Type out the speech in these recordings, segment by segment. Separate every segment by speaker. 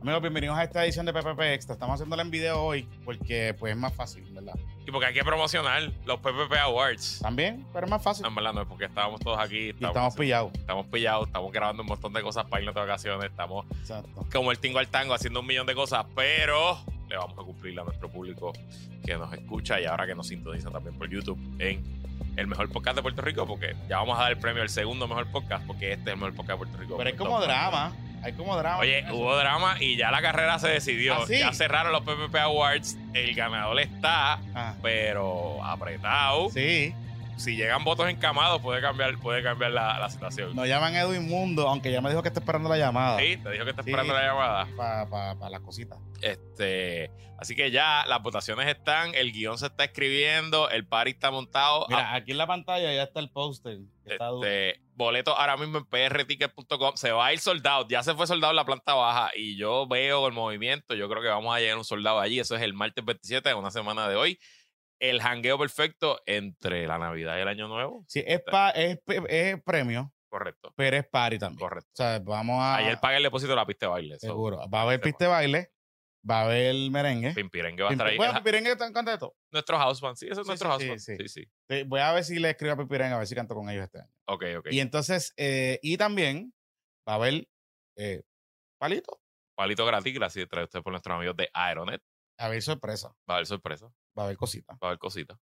Speaker 1: Amigos, bienvenidos a esta edición de PPP Extra. Estamos haciéndola en video hoy porque pues es más fácil, ¿verdad?
Speaker 2: Y porque hay que promocionar los PPP Awards.
Speaker 1: También, pero es más fácil.
Speaker 2: En verdad no es porque estábamos todos aquí.
Speaker 1: Y estamos pillados.
Speaker 2: Estamos pillados, estamos grabando un montón de cosas para irnos de vacaciones. Estamos
Speaker 1: Exacto.
Speaker 2: como el tingo al tango haciendo un millón de cosas, pero le vamos a cumplir a nuestro público que nos escucha y ahora que nos sintoniza también por YouTube en el mejor podcast de Puerto Rico, porque ya vamos a dar el premio al segundo mejor podcast, porque este es el mejor podcast de Puerto Rico.
Speaker 1: Pero es como drama. Hay como drama.
Speaker 2: Oye, hubo drama y ya la carrera se decidió.
Speaker 1: ¿Ah, sí?
Speaker 2: Ya cerraron los PPP Awards. El ganador está,
Speaker 1: Ah,
Speaker 2: pero apretado.
Speaker 1: sí.
Speaker 2: Si llegan votos encamados, puede cambiar, puede cambiar la, la situación.
Speaker 1: Nos llaman Edwin Mundo, aunque ya me dijo que está esperando la llamada.
Speaker 2: Sí, te dijo que está
Speaker 1: Sí.
Speaker 2: esperando la llamada.
Speaker 1: Para las cositas.
Speaker 2: Este, así que ya las votaciones están, el guion se está escribiendo, el party está montado.
Speaker 1: Mira, aquí en la pantalla ya está el póster. que está duro.
Speaker 2: Ah. Este, boletos ahora mismo en prticket.com. Se va a ir soldado. Ya se fue soldado en la planta baja. Y yo veo el movimiento. Yo creo que vamos a llegar a un soldado allí. Eso es el martes 27, una semana de hoy. El jangueo perfecto entre la Navidad y el Año Nuevo.
Speaker 1: Sí, es, pa- es, es premio,
Speaker 2: Correcto.
Speaker 1: pero es party también.
Speaker 2: Correcto.
Speaker 1: O sea, vamos a.
Speaker 2: Ayer pagué el depósito de la pista de baile. so,
Speaker 1: Seguro. Va a haber
Speaker 2: sepa.
Speaker 1: pista de baile, va a haber merengue.
Speaker 2: Pimpirengue va a estar ahí.
Speaker 1: Bueno,
Speaker 2: Ajá.
Speaker 1: Pipirengue está canta de todo.
Speaker 2: Nuestro house band. Sí, eso es
Speaker 1: Sí,
Speaker 2: nuestro
Speaker 1: sí,
Speaker 2: house
Speaker 1: sí,
Speaker 2: band.
Speaker 1: sí.
Speaker 2: Sí,
Speaker 1: Voy a ver si le escribo a Pipirengue a ver si canto con ellos este año.
Speaker 2: Ok, ok.
Speaker 1: Y entonces, eh, y también va a haber eh, palito.
Speaker 2: Palito gratis, gracias trae usted por nuestros amigos de Aeronet.
Speaker 1: Va a haber sorpresa.
Speaker 2: Va a haber sorpresa,
Speaker 1: Va a haber cositas.
Speaker 2: va a haber cositas,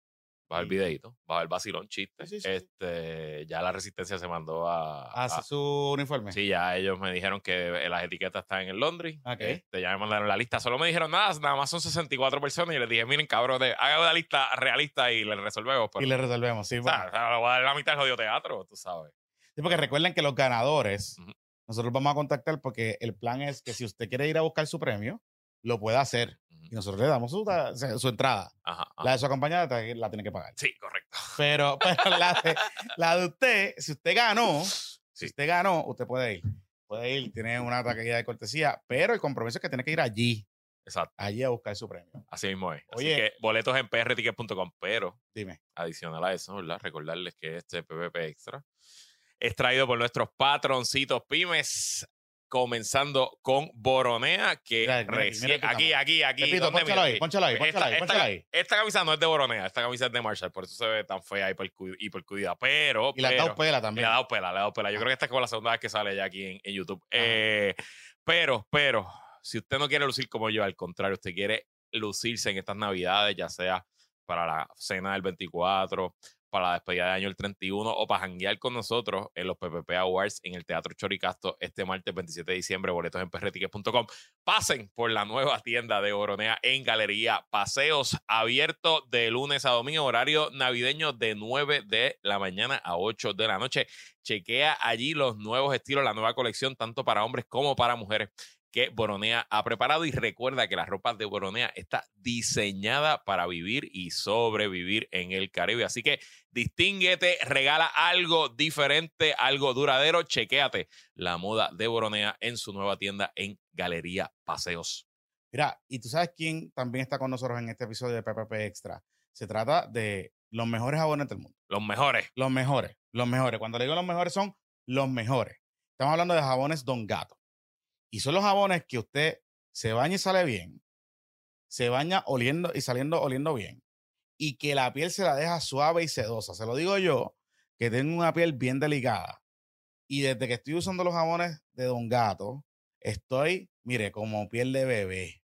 Speaker 2: va a haber
Speaker 1: Sí.
Speaker 2: videito, va a haber vacilón, chiste.
Speaker 1: Sí, sí, sí.
Speaker 2: Este, ya la resistencia se mandó a,
Speaker 1: Hace
Speaker 2: a-
Speaker 1: su uniforme.
Speaker 2: Ah, Sí, ya ellos me dijeron que las etiquetas están en el laundry.
Speaker 1: Ok.
Speaker 2: Este, ya me mandaron la lista. Solo me dijeron nada, nada más son 64 personas. Y les dije, miren, cabrón, hagan una lista realista y le resolvemos. Pero,
Speaker 1: Y le resolvemos. Sí,
Speaker 2: o sea,
Speaker 1: bueno.
Speaker 2: le voy a dar la mitad del jodido teatro, tú sabes.
Speaker 1: Sí, porque recuerden que los ganadores,
Speaker 2: Ujú.
Speaker 1: nosotros vamos a contactar porque el plan es que si usted quiere ir a buscar su premio, lo puede hacer. Y nosotros le damos su, su entrada.
Speaker 2: Ajá, ajá.
Speaker 1: La de su acompañante la tiene que pagar.
Speaker 2: Sí, correcto.
Speaker 1: Pero, pero la, de, la de usted, si usted ganó,
Speaker 2: Sí.
Speaker 1: si usted ganó, usted puede ir. Puede ir, tiene una taquilla de cortesía, pero el compromiso es que tiene que ir allí,
Speaker 2: Exacto.
Speaker 1: allí a buscar su premio.
Speaker 2: Así mismo es.
Speaker 1: Oye.
Speaker 2: Así que boletos en prticket.com, pero
Speaker 1: Dime.
Speaker 2: adicional a eso, ¿verdad? Recordarles que este PPP Extra es traído por nuestros patroncitos pymes, comenzando con Boronea, que
Speaker 1: Mira, mira aquí,
Speaker 2: recién...
Speaker 1: mira aquí
Speaker 2: Aquí, aquí, aquí.
Speaker 1: Repito, ahí,
Speaker 2: aquí.
Speaker 1: pónchalo ahí,
Speaker 2: Esta-
Speaker 1: pónchalo ahí, ahí.
Speaker 2: Esta camisa no es de Boronea, esta camisa es de Marshall, por eso se ve tan fea y percu- y percudida. Pero,
Speaker 1: Y la
Speaker 2: pero-
Speaker 1: tau pela
Speaker 2: le ha
Speaker 1: también.
Speaker 2: dado pela, le ha dado pela. Yo creo que esta es como la segunda vez que sale ya aquí en, en YouTube. Eh, pero, pero, si usted no quiere lucir como yo, al contrario, usted quiere lucirse en estas navidades, ya sea para la cena del 24, para la despedida de año el 31 o para janguear con nosotros en los PPP Awards en el Teatro Choricasto este martes 27 de diciembre, boletos en perretiques.com. Pasen por la nueva tienda de Boronea en Galería Paseos, abierto de lunes a domingo, horario navideño de 9 de la mañana a 8 de la noche. Chequea allí los nuevos estilos, la nueva colección, tanto para hombres como para mujeres que Boronea ha preparado y recuerda que la ropa de Boronea está diseñada para vivir y sobrevivir en el Caribe. Así que distínguete, regala algo diferente, algo duradero, chequéate la moda de Boronea en su nueva tienda en Galería Paseos.
Speaker 1: Mira, y tú sabes quién también está con nosotros en este episodio de PPP Extra. Se trata de los mejores jabones del mundo.
Speaker 2: Los mejores.
Speaker 1: Los mejores, los mejores. Cuando le digo los mejores son los mejores. Estamos hablando de jabones Don Gato. Y son los jabones que usted se baña y sale bien, se baña oliendo y saliendo oliendo bien, y que la piel se la deja suave y sedosa. Se lo digo yo, que tengo una piel bien delicada. Y desde que estoy usando los jabones de Don Gato, estoy, mire, como piel de bebé,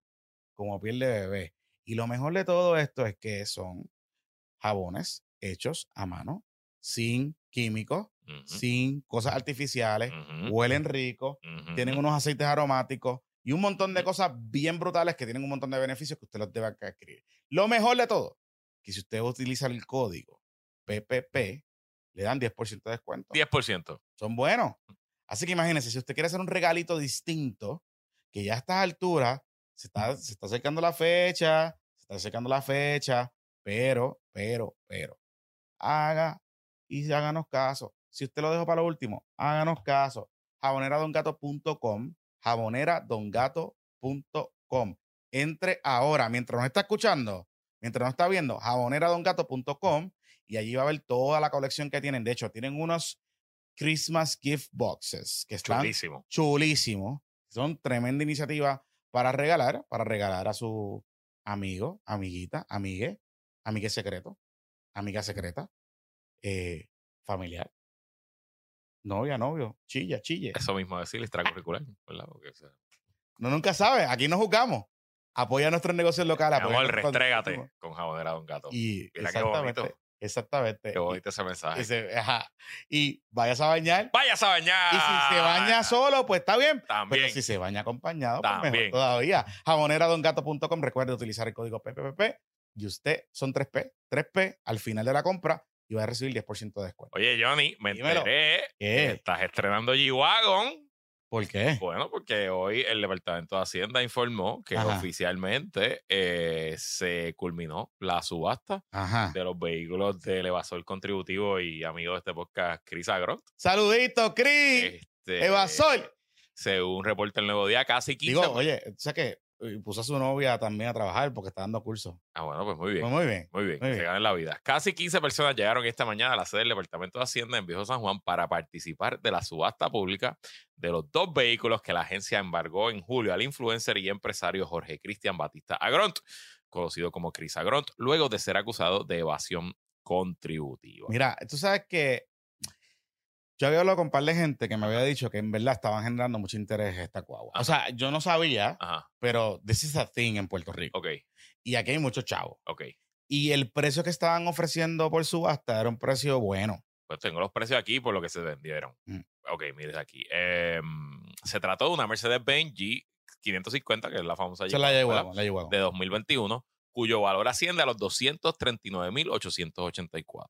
Speaker 1: como piel de bebé. Y lo mejor de todo esto es que son jabones hechos a mano, sin químicos, Sin cosas artificiales, huelen rico, tienen unos aceites aromáticos y un montón de cosas bien brutales que tienen un montón de beneficios que usted los debe adquirir. Lo mejor de todo, que si usted utiliza el código PPP, le dan 10% de descuento.
Speaker 2: 10%.
Speaker 1: Son buenos. Así que imagínese, si usted quiere hacer un regalito distinto, que ya a estas alturas se está, se está acercando la fecha, se está acercando la fecha, pero, pero, pero, haga y háganos caso. Si usted lo dejó para lo último, háganos caso. jaboneradongato.com, jaboneradongato.com. Entre ahora, mientras nos está escuchando, mientras nos está viendo, jaboneradongato.com y allí va a ver toda la colección que tienen. De hecho, tienen unos Christmas gift boxes que están
Speaker 2: Chulísimo.
Speaker 1: chulísimos. Son tremenda iniciativa para regalar, para regalar a su amigo, amiguita, amigue, amigue secreto, amiga secreta, eh, familiar, novia, novio, chilla, chille.
Speaker 2: Eso mismo decir, extracurricular, ¿verdad? Porque, o sea,
Speaker 1: No nunca sabe, aquí no juzgamos. Apoya nuestros negocios locales.
Speaker 2: amor, restrégate
Speaker 1: consumos.
Speaker 2: con jabonera Don Gato.
Speaker 1: Y
Speaker 2: Mira qué
Speaker 1: exactamente,
Speaker 2: bonito.
Speaker 1: exactamente.
Speaker 2: Qué bonito ese mensaje.
Speaker 1: y se- ajá. y vayas a bañar.
Speaker 2: ¡Váyase a bañar!
Speaker 1: Y si se baña solo, pues está bien.
Speaker 2: También.
Speaker 1: Pero si se baña acompañado, pues
Speaker 2: También.
Speaker 1: mejor todavía. Jaboneradongato.com, recuerde utilizar el código PPPP y usted son 3P, 3P al final de la compra y va a recibir 10% de descuento.
Speaker 2: Oye, Johnny, me
Speaker 1: Dímelo.
Speaker 2: enteré que estás estrenando G-Wagon.
Speaker 1: ¿Por qué?
Speaker 2: Bueno, porque hoy el Departamento de Hacienda informó que
Speaker 1: Ajá.
Speaker 2: oficialmente eh, se culminó la subasta
Speaker 1: Ajá.
Speaker 2: de los vehículos del evasor contributivo y amigo de este podcast, Chris Agront.
Speaker 1: Saludito, Cris.
Speaker 2: Este,
Speaker 1: Evasor.
Speaker 2: Según reporta el Nuevo Día, casi 15.
Speaker 1: Digo, oye, o sea que eh, puso a su novia también a trabajar porque está dando cursos.
Speaker 2: Ah, bueno, pues muy bien.
Speaker 1: Pues muy bien.
Speaker 2: Muy bien,
Speaker 1: Muy
Speaker 2: que se
Speaker 1: bien.
Speaker 2: ganen la vida. Casi 15 personas llegaron esta mañana a la sede del Departamento de Hacienda en Viejo San Juan para participar de la subasta pública de los dos vehículos que la agencia embargó en julio al influencer y empresario Jorge Cristian Batista Agront, conocido como Chris Agront, luego de ser acusado de evasión contributiva.
Speaker 1: Mira, tú sabes que yo había hablado con un par de gente que me había dicho que en verdad estaban generando mucho interés esta guagua. O sea, yo no sabía,
Speaker 2: Ajá,
Speaker 1: pero this is a thing en Puerto Rico.
Speaker 2: ok,
Speaker 1: Y aquí hay muchos chavos.
Speaker 2: ok.
Speaker 1: Y el precio que estaban ofreciendo por subasta era un precio bueno.
Speaker 2: Pues tengo los precios aquí por lo que se vendieron.
Speaker 1: Mm.
Speaker 2: Ok, mires aquí. Em, se trató de una Mercedes-Benz G550, que es la famosa
Speaker 1: es la. Yeguago, la
Speaker 2: de 2021, cuyo valor asciende a los 239.884.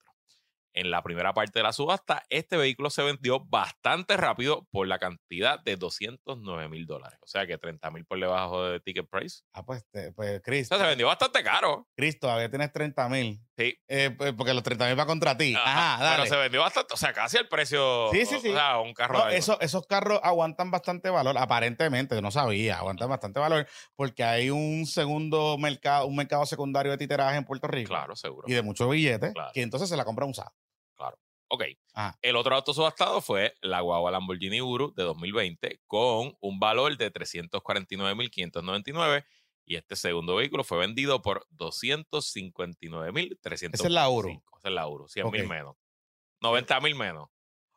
Speaker 2: En la primera parte de la subasta, este vehículo se vendió bastante rápido por la cantidad de 209 mil dólares. O sea que 30 mil por debajo de ticket price.
Speaker 1: Ah, pues, te- pues Chris,
Speaker 2: O sea, se vendió bastante caro.
Speaker 1: Chris, todavía tienes 30 mil.
Speaker 2: Sí.
Speaker 1: Eh, pues, porque los 30 mil va contra ti. Ajá,
Speaker 2: Pero
Speaker 1: dale.
Speaker 2: se vendió bastante, o sea, casi el precio.
Speaker 1: Sí, sí, sí.
Speaker 2: O sea, un carro
Speaker 1: No,
Speaker 2: de
Speaker 1: eso- esos carros aguantan bastante valor, aparentemente, yo no sabía, aguantan bastante valor porque hay un segundo mercado, un mercado secundario de titeraje en Puerto Rico
Speaker 2: Claro, seguro.
Speaker 1: y de muchos billetes,
Speaker 2: Claro.
Speaker 1: que entonces se la compra usada.
Speaker 2: Ok.
Speaker 1: Ajá.
Speaker 2: El otro auto subastado fue la guagua Lamborghini Uru de 2020 con un valor de 349.599 y este segundo vehículo fue vendido por 259.300.
Speaker 1: Esa es la Uru.
Speaker 2: Esa es la Uru, 100 mil
Speaker 1: Ok.
Speaker 2: menos. 90 mil menos,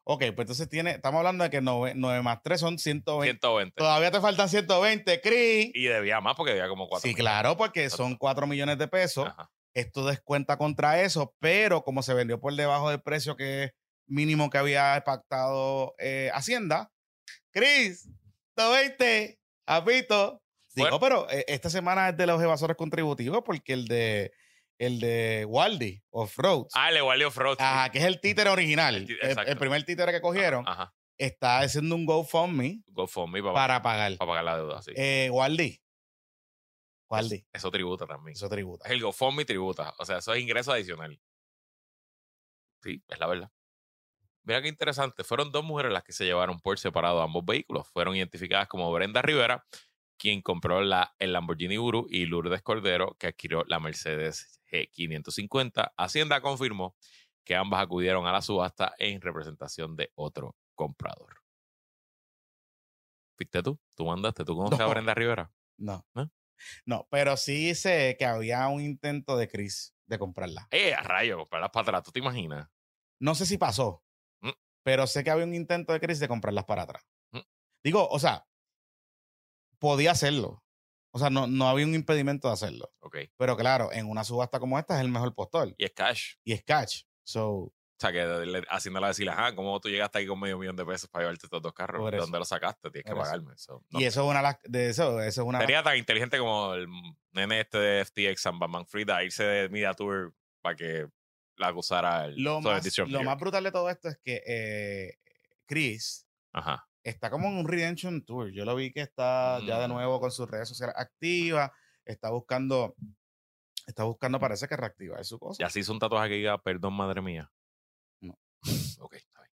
Speaker 1: Ok, pues entonces tiene, estamos hablando de que 9, más 3 son 120.
Speaker 2: 120.
Speaker 1: Todavía te faltan 120, Cris.
Speaker 2: Y debía más porque debía como 4
Speaker 1: Sí, claro, porque son 4 millones de pesos.
Speaker 2: Ajá.
Speaker 1: Esto descuenta contra eso, pero como se vendió por debajo del precio que mínimo que había pactado eh, Hacienda, Cris, 120, apito. Digo,
Speaker 2: Bueno.
Speaker 1: pero eh, esta semana es de los evasores contributivos porque el de el de Waldy Off-Road,
Speaker 2: Ah, el Wally Off-Road. sí.
Speaker 1: ajá, que es el títere original,
Speaker 2: El
Speaker 1: el, primer títere que cogieron,
Speaker 2: Ajá.
Speaker 1: está haciendo un GoFundMe
Speaker 2: GoFundMe para,
Speaker 1: para pagar.
Speaker 2: para pagar la deuda, sí.
Speaker 1: Eh,
Speaker 2: Eso tributa también.
Speaker 1: eso tributa.
Speaker 2: Es el GoFundMe tributa. O sea, eso es ingreso adicional. Sí, es la verdad. Mira qué interesante. Fueron dos mujeres las que se llevaron por separado ambos vehículos. Fueron identificadas como Brenda Rivera, quien compró la, el Lamborghini Uru, y Lourdes Cordero, que adquirió la Mercedes G550. Hacienda confirmó que ambas acudieron a la subasta en representación de otro comprador. ¿Fuiste tú? ¿Tú mandaste? ¿Tú conoces a
Speaker 1: No.
Speaker 2: Brenda Rivera?
Speaker 1: No.
Speaker 2: ¿No?
Speaker 1: No, pero sí sé que había un intento de Chris de comprarla.
Speaker 2: ¡Eh, a rayo! Comprarlas para atrás. ¿Tú te imaginas?
Speaker 1: No sé si pasó,
Speaker 2: Mm.
Speaker 1: pero sé que había un intento de Chris de comprarlas para atrás.
Speaker 2: Mm.
Speaker 1: Digo, o sea, podía hacerlo. O sea, no, no había un impedimento de hacerlo.
Speaker 2: Ok.
Speaker 1: Pero claro, en una subasta como esta es el mejor postor.
Speaker 2: Y es cash.
Speaker 1: Y es catch. So,
Speaker 2: O sea, que le, haciéndola decirle, ajá, ¿cómo tú llegaste aquí con medio millón de pesos para llevarte estos dos carros?
Speaker 1: Por
Speaker 2: ¿De
Speaker 1: eso.
Speaker 2: dónde los sacaste? Tienes que
Speaker 1: Por
Speaker 2: pagarme. So, no.
Speaker 1: Y eso es una de eso, eso es una
Speaker 2: Sería tan inteligente como el nene este de FTX, San Batman Frida, irse de Media Tour para que la acusara el
Speaker 1: lo más, lo más brutal de todo esto es que eh, Chris
Speaker 2: Ajá.
Speaker 1: está como en un Redemption Tour. Yo lo vi que está ya de
Speaker 2: Mm.
Speaker 1: nuevo con sus redes sociales activas. Está buscando, está buscando, parece que reactivar su cosa.
Speaker 2: Ya se hizo un tatuaje que diga, perdón, madre mía. Ok, está bien.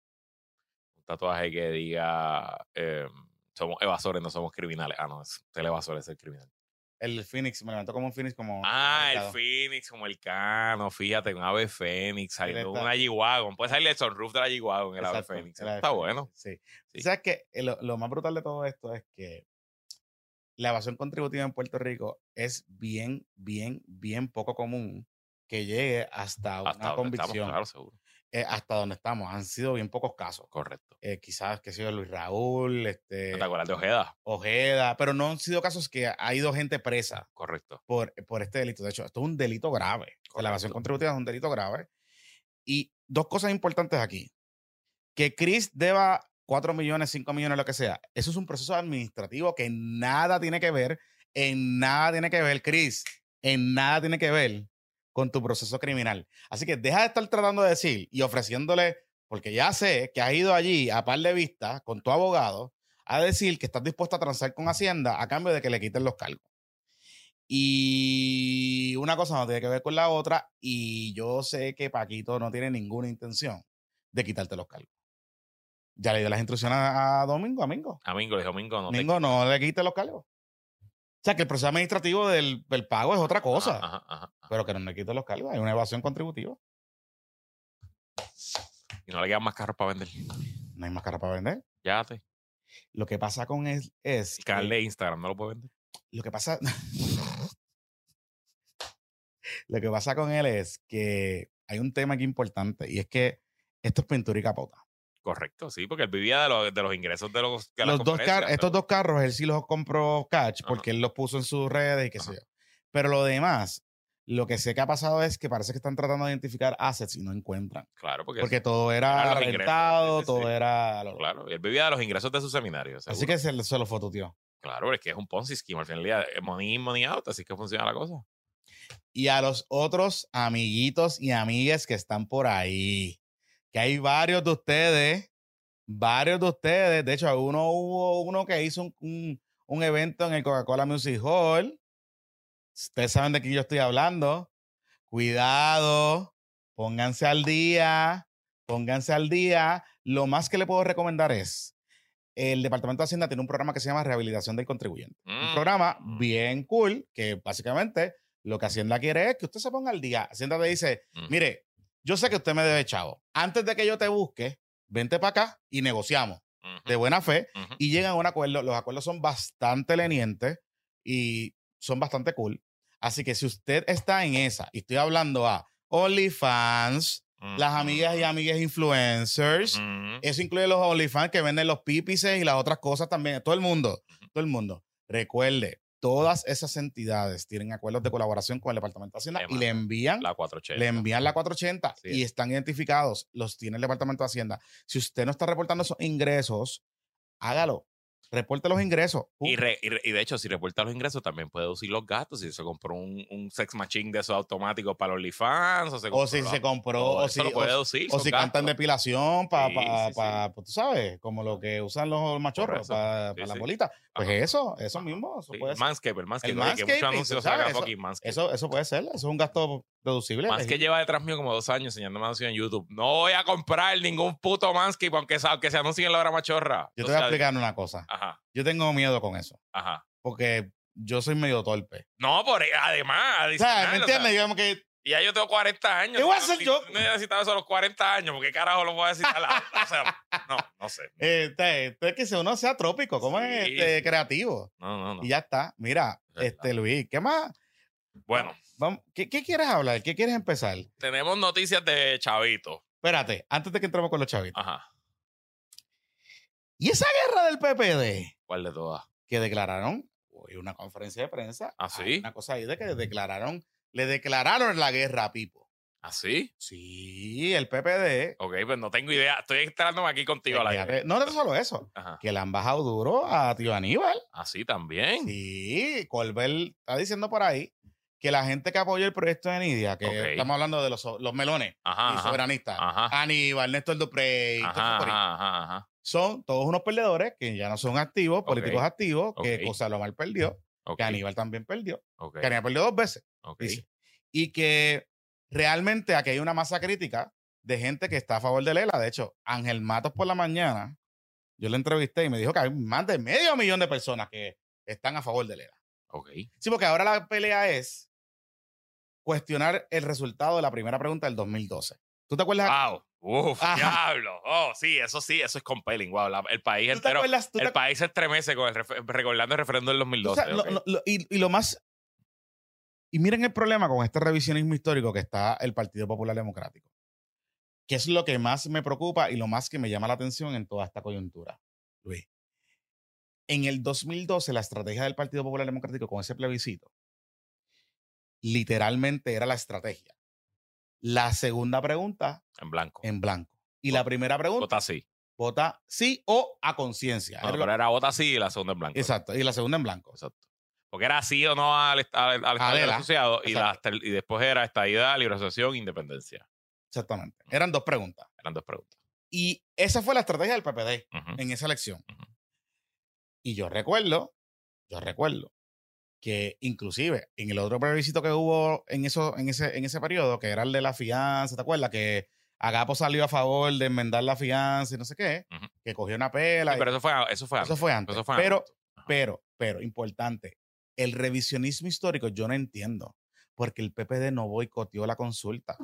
Speaker 2: Un tatuaje que diga, em, somos evasores, no somos criminales. Ah, no, es el evasor es el criminal.
Speaker 1: El Phoenix, me levantó como un Phoenix como...
Speaker 2: Ah, el. Phoenix, como el Cano, fíjate, un ave Fénix, saliendo
Speaker 1: está-
Speaker 2: una G-Wagon. Puede salir el sunroof de la G-Wagon, el ave Fénix.
Speaker 1: el ave
Speaker 2: Está bueno.
Speaker 1: Sí.
Speaker 2: Sí.
Speaker 1: ¿Sabes qué? Eh, Lo, lo más brutal de todo esto es que la evasión contributiva en Puerto Rico es bien, bien, bien poco común que llegue hasta una
Speaker 2: estamos,
Speaker 1: convicción,
Speaker 2: claro, seguro.
Speaker 1: Eh, hasta donde estamos. Han sido bien pocos casos.
Speaker 2: Correcto.
Speaker 1: Eh, quizás, que sea Luis Raúl, este,
Speaker 2: ¿No te acuerdas de Ojeda?
Speaker 1: Ojeda, pero no han sido casos que ha ido gente presa
Speaker 2: Correcto.
Speaker 1: por, por este delito. De hecho, esto es un delito grave. O sea, La evasión
Speaker 2: Correcto.
Speaker 1: contributiva es un delito grave. Y dos cosas importantes aquí. Que Chris deba 4 millones, 5 millones, lo que sea. Eso es un proceso administrativo que nada tiene que ver, en nada tiene que ver, Chris, en nada tiene que ver con tu proceso criminal. Así que deja de estar tratando de decir y ofreciéndole, porque ya sé que has ido allí a par de vista con tu abogado a decir que estás dispuesto a transar con Hacienda a cambio de que le quiten los cargos. Y una cosa no tiene que ver con la otra. Y yo sé que Paquito no tiene ninguna intención de quitarte los cargos. Ya le dio las instrucciones a, Domingo, a Mingo.
Speaker 2: A Mingo, le dijo Mingo, no te-
Speaker 1: Mingo no le quite los cargos. O sea, que el proceso administrativo del, del pago es otra cosa.
Speaker 2: Ajá, ajá.
Speaker 1: Pero que no le quite los cargos. Hay una evasión contributiva.
Speaker 2: Y no le quedan más carros para vender.
Speaker 1: No hay más cara para vender.
Speaker 2: Ya te.
Speaker 1: Lo que pasa con él es.
Speaker 2: El canal de Instagram no lo puede vender.
Speaker 1: lo que pasa. lo que pasa con él es que hay un tema aquí importante y es que esto es pintura y capota.
Speaker 2: Correcto, sí, porque él vivía de, los- de los ingresos de los de
Speaker 1: Los dos car-
Speaker 2: conferencias,
Speaker 1: estos dos carros él sí los compró cash
Speaker 2: Ajá.
Speaker 1: porque él los puso en sus redes y qué sé
Speaker 2: Ajá.
Speaker 1: yo. Pero lo demás, lo que sé que ha pasado es que parece que están tratando de identificar assets y no encuentran.
Speaker 2: Claro, porque,
Speaker 1: Porque todo era
Speaker 2: ingresos,
Speaker 1: rentado,
Speaker 2: sí,
Speaker 1: todo
Speaker 2: sí.
Speaker 1: era... lo-
Speaker 2: claro, él vivía de los ingresos de su seminario.
Speaker 1: Así que se, se lo fototeó.
Speaker 2: Claro, es que es un Ponzi scheme. Al final del día, eh, money in, money out, así que funciona la cosa.
Speaker 1: y a los otros amiguitos y amigas que están por ahí. Que hay varios de ustedes, varios de ustedes. De hecho, uno hubo uno que hizo un, un- un evento en el Coca-Cola Music Hall. Ustedes saben de quién yo estoy hablando. Cuidado, pónganse al día, pónganse al día. Lo más que le puedo recomendar es, el Departamento de Hacienda tiene un programa que se llama Rehabilitación del Contribuyente. Un
Speaker 2: Mm,
Speaker 1: programa bien cool que básicamente lo que Hacienda quiere es que usted se ponga al día. Hacienda te dice,
Speaker 2: Mm.
Speaker 1: mire, yo sé que usted me debe chavo. Antes de que yo te busque, vente para acá y negociamos de buena fe y llegan a un acuerdo. Los acuerdos son bastante lenientes y son bastante cool. Así que si usted está en esa, y estoy hablando a OnlyFans, las amigas y amigas influencers, eso incluye los OnlyFans que venden los pípices y las otras cosas también. Todo el mundo, todo el mundo. Recuerde, todas esas entidades tienen acuerdos de colaboración con el Departamento de Hacienda y le envían,
Speaker 2: La 480.
Speaker 1: le envían la 480
Speaker 2: Así
Speaker 1: y
Speaker 2: es.
Speaker 1: están identificados. Los tiene el Departamento de Hacienda. Si usted no está reportando esos ingresos, hágalo. Reporte los ingresos.
Speaker 2: Y, re- y re- y de hecho, si reporta los ingresos, también puede deducir los gastos. Si se compró un, un sex machine de esos automáticos para los OnlyFans, o, se
Speaker 1: o si se compró, o si,
Speaker 2: lo puede
Speaker 1: o-
Speaker 2: deducir.
Speaker 1: o
Speaker 2: son
Speaker 1: si cantan depilación para,
Speaker 2: Sí,
Speaker 1: pa,
Speaker 2: sí,
Speaker 1: pa- pues, tú sabes, como lo que usan los machorros para
Speaker 2: Sí,
Speaker 1: la
Speaker 2: sí.
Speaker 1: bolita. Pues
Speaker 2: Ajá.
Speaker 1: eso, eso mismo, eso
Speaker 2: Sí,
Speaker 1: puede.
Speaker 2: Manscaped, el Manscaped.
Speaker 1: El
Speaker 2: oye, que muchos
Speaker 1: eso-
Speaker 2: fucking Manscaped.
Speaker 1: Eso, eso puede ser, eso es un gasto deducible.
Speaker 2: Más que
Speaker 1: legítimo.
Speaker 2: lleva detrás mío como dos años enseñándome anuncios en YouTube. No voy a comprar ningún puto Manscaped aunque, aunque se anuncie en la hora machorra.
Speaker 1: Yo
Speaker 2: O
Speaker 1: te voy a explicar una cosa.
Speaker 2: Ajá,
Speaker 1: Yo tengo miedo con eso,
Speaker 2: ajá.
Speaker 1: porque yo soy medio torpe.
Speaker 2: No, por además,
Speaker 1: O sea, ¿me
Speaker 2: o sea,
Speaker 1: entiendes? Digamos que
Speaker 2: y ya yo tengo 40 años.
Speaker 1: ¿Qué voy a hacer yo?
Speaker 2: No necesitaba eso a los 40 años, porque carajo lo voy a decir a la O sea, no, no sé.
Speaker 1: eh, te- te- que uno sea trópico, como es
Speaker 2: Sí,
Speaker 1: este,
Speaker 2: sí.
Speaker 1: creativo.
Speaker 2: No, no, no.
Speaker 1: Y ya está. Mira,
Speaker 2: Ya está.
Speaker 1: este Luis, ¿qué más?
Speaker 2: Bueno,
Speaker 1: Vamos, ¿qué, qué quieres hablar? ¿Qué quieres empezar?
Speaker 2: tenemos noticias de Chavito.
Speaker 1: Espérate, antes de que entremos con los chavitos.
Speaker 2: Ajá.
Speaker 1: ¿Y esa guerra del PPD
Speaker 2: ¿Cuál de todas?
Speaker 1: que declararon? Hoy una conferencia de prensa.
Speaker 2: ¿Ah, sí?
Speaker 1: Una cosa ahí de que declararon, le declararon la guerra a Pipo.
Speaker 2: ¿Ah, sí?
Speaker 1: Sí, el PPD.
Speaker 2: Ok, pues no tengo idea. Estoy enterándome aquí contigo a la
Speaker 1: Fíjate, no es solo eso,
Speaker 2: Ajá.
Speaker 1: que le han bajado duro a tío Aníbal.
Speaker 2: Así también.
Speaker 1: Sí, Colbert está diciendo por ahí que la gente que apoyó el proyecto de Nidia, que estamos hablando de los, los melones
Speaker 2: Ajá.
Speaker 1: y soberanistas,
Speaker 2: Ajá.
Speaker 1: Aníbal, Néstor Duprey, son todos unos perdedores que ya no son activos, políticos activos, que
Speaker 2: Ok.
Speaker 1: José Lomar perdió, que Aníbal también perdió, que Aníbal perdió dos veces, dice. y que realmente aquí hay una masa crítica de gente que está a favor de Lela. De hecho, Ángel Matos por la mañana, yo le entrevisté y me dijo que hay más de medio millón de personas que están a favor de Lela.
Speaker 2: ok.
Speaker 1: Sí, porque ahora la pelea es cuestionar el resultado de la primera pregunta del 2012. ¿Tú te acuerdas?
Speaker 2: Wow. Uf,
Speaker 1: Ajá.
Speaker 2: diablo. Oh, sí, eso sí, eso es compelling. Wow, la- el país
Speaker 1: ¿Tú te
Speaker 2: entero.
Speaker 1: acuerdas? ¿Tú te
Speaker 2: El país se estremece con el refer- recordando el referéndum del
Speaker 1: Tú
Speaker 2: 2012.
Speaker 1: sabes, lo-
Speaker 2: ok.
Speaker 1: lo- lo- y, y lo más. Y miren el problema con este revisionismo histórico que está el Partido Popular Democrático. Que es lo que más me preocupa y lo más que me llama la atención en toda esta coyuntura. Luis. En el 2012, la estrategia del Partido Popular Democrático con ese plebiscito literalmente era la estrategia. La segunda pregunta
Speaker 2: En blanco.
Speaker 1: en blanco. Y la primera pregunta,
Speaker 2: Vota sí.
Speaker 1: vota sí o a conciencia.
Speaker 2: No, pero era vota sí y la segunda en blanco.
Speaker 1: Exacto. Y la segunda en blanco.
Speaker 2: Exacto. Porque era sí o no al, al, al Estado
Speaker 1: Adela.
Speaker 2: asociado y, la-
Speaker 1: Exacto.
Speaker 2: y después era estadidad, libre asociación, independencia.
Speaker 1: Exactamente. Eran dos preguntas.
Speaker 2: Eran dos preguntas.
Speaker 1: Y esa fue la estrategia del PPD
Speaker 2: Ujú.
Speaker 1: en esa elección. Y yo recuerdo, yo recuerdo que inclusive en el otro plebiscito que hubo en, eso, en, ese, en ese periodo, que era el de la fianza, ¿te acuerdas? Que Agapo salió a favor de enmendar la fianza y no sé qué, que cogió una pela.
Speaker 2: Sí,
Speaker 1: y-
Speaker 2: pero eso fue, eso fue antes.
Speaker 1: eso fue antes.
Speaker 2: Eso fue
Speaker 1: pero,
Speaker 2: antes. Ajá.
Speaker 1: pero, pero, importante, el revisionismo histórico yo no entiendo, porque el PPD no boicoteó la consulta.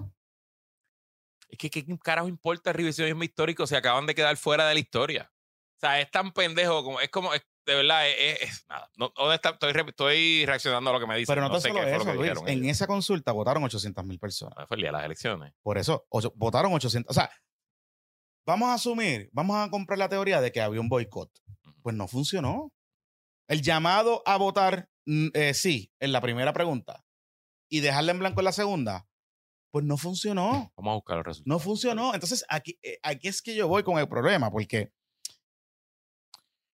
Speaker 2: Es que ¿qué carajo importa el revisionismo histórico si acaban de quedar fuera de la historia? O sea, es tan pendejo como, es como, es- de verdad, es, es- es- nada. No, estoy, estoy reaccionando a lo que me dicen.
Speaker 1: Pero no, tan
Speaker 2: sé
Speaker 1: solo
Speaker 2: qué
Speaker 1: eso,
Speaker 2: que
Speaker 1: Luis.
Speaker 2: dijeron
Speaker 1: En
Speaker 2: ellos.
Speaker 1: esa consulta votaron 800 mil personas.
Speaker 2: Ah, Fue el día de las elecciones.
Speaker 1: Por eso, ocho- votaron 800. O sea, vamos a asumir, vamos a comprar la teoría de que había un boicot. Pues no funcionó. El llamado a votar eh, sí en la primera pregunta y dejarla en blanco en la segunda, pues no funcionó.
Speaker 2: Vamos a buscar los resultados.
Speaker 1: No funcionó. Entonces, aquí, eh, aquí es que yo voy con el problema, porque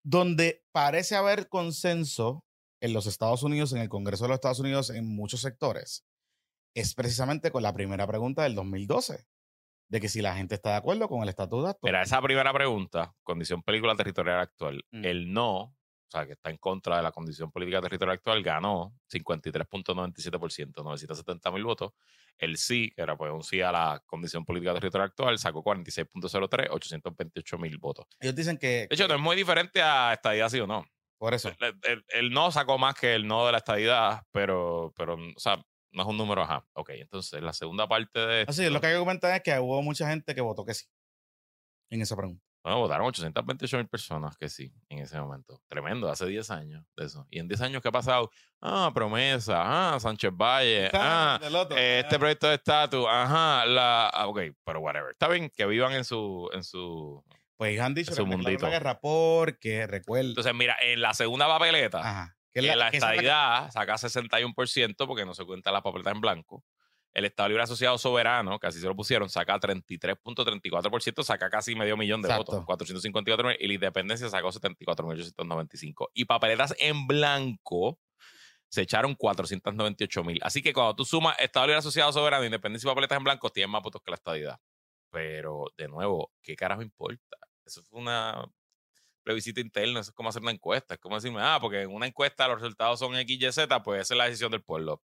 Speaker 1: donde parece haber consenso en los Estados Unidos, en el Congreso de los Estados Unidos, en muchos sectores, es precisamente con la primera pregunta del 2012, de que si la gente está de acuerdo con el estatus de acto.
Speaker 2: Mira, esa primera pregunta, condición película territorial actual,
Speaker 1: Mm.
Speaker 2: el no, o sea, que está en contra de la condición política territorial actual, ganó 53.97%, 970 mil votos. El sí, que era pues un sí a la condición política territorial actual, sacó 46.03, 828 mil votos.
Speaker 1: Ellos dicen que,
Speaker 2: De hecho, no es muy diferente a estadidad, sí o no.
Speaker 1: por eso,
Speaker 2: El, el- el no sacó más que el no de la estadidad, pero, pero, o sea, no es un número, ajá. Ok, entonces la segunda parte de...
Speaker 1: así
Speaker 2: esto-
Speaker 1: lo que hay que comentar es que hubo mucha gente que votó que sí en esa pregunta.
Speaker 2: Bueno, votaron 828 mil personas que sí, en ese momento. Tremendo, hace 10 años de eso. Y en 10 años, ¿qué ha pasado? Ah, promesa, ah, Sánchez Valle, ah, eh, este proyecto de estatus, ajá, la, ah, ok, pero whatever. Está bien que vivan en su, en su...
Speaker 1: Pues han dicho que
Speaker 2: mundito.
Speaker 1: la guerra porque recuerda.
Speaker 2: Entonces, mira, en la segunda papeleta,
Speaker 1: Ajá. Que
Speaker 2: en la,
Speaker 1: es la
Speaker 2: estadidad saca 61% porque no se cuenta la papeleta en blanco. El Estado Libre Asociado Soberano, que así se lo pusieron, saca 33.34%, saca casi medio millón de
Speaker 1: Exacto.
Speaker 2: votos, 454 mil, y la Independencia sacó 74.895. Y papeletas en blanco se echaron 498 mil. Así que cuando tú sumas Estado Libre Asociado Soberano, Independencia y papeletas en blanco, tienes más votos que la estadidad. Pero, de nuevo, ¿qué carajo importa? Eso fue una plebiscito interno, eso es como hacer una encuesta. Es como decirme, ah, porque en una encuesta los resultados son X, Y, Z, pues esa es la decisión del pueblo.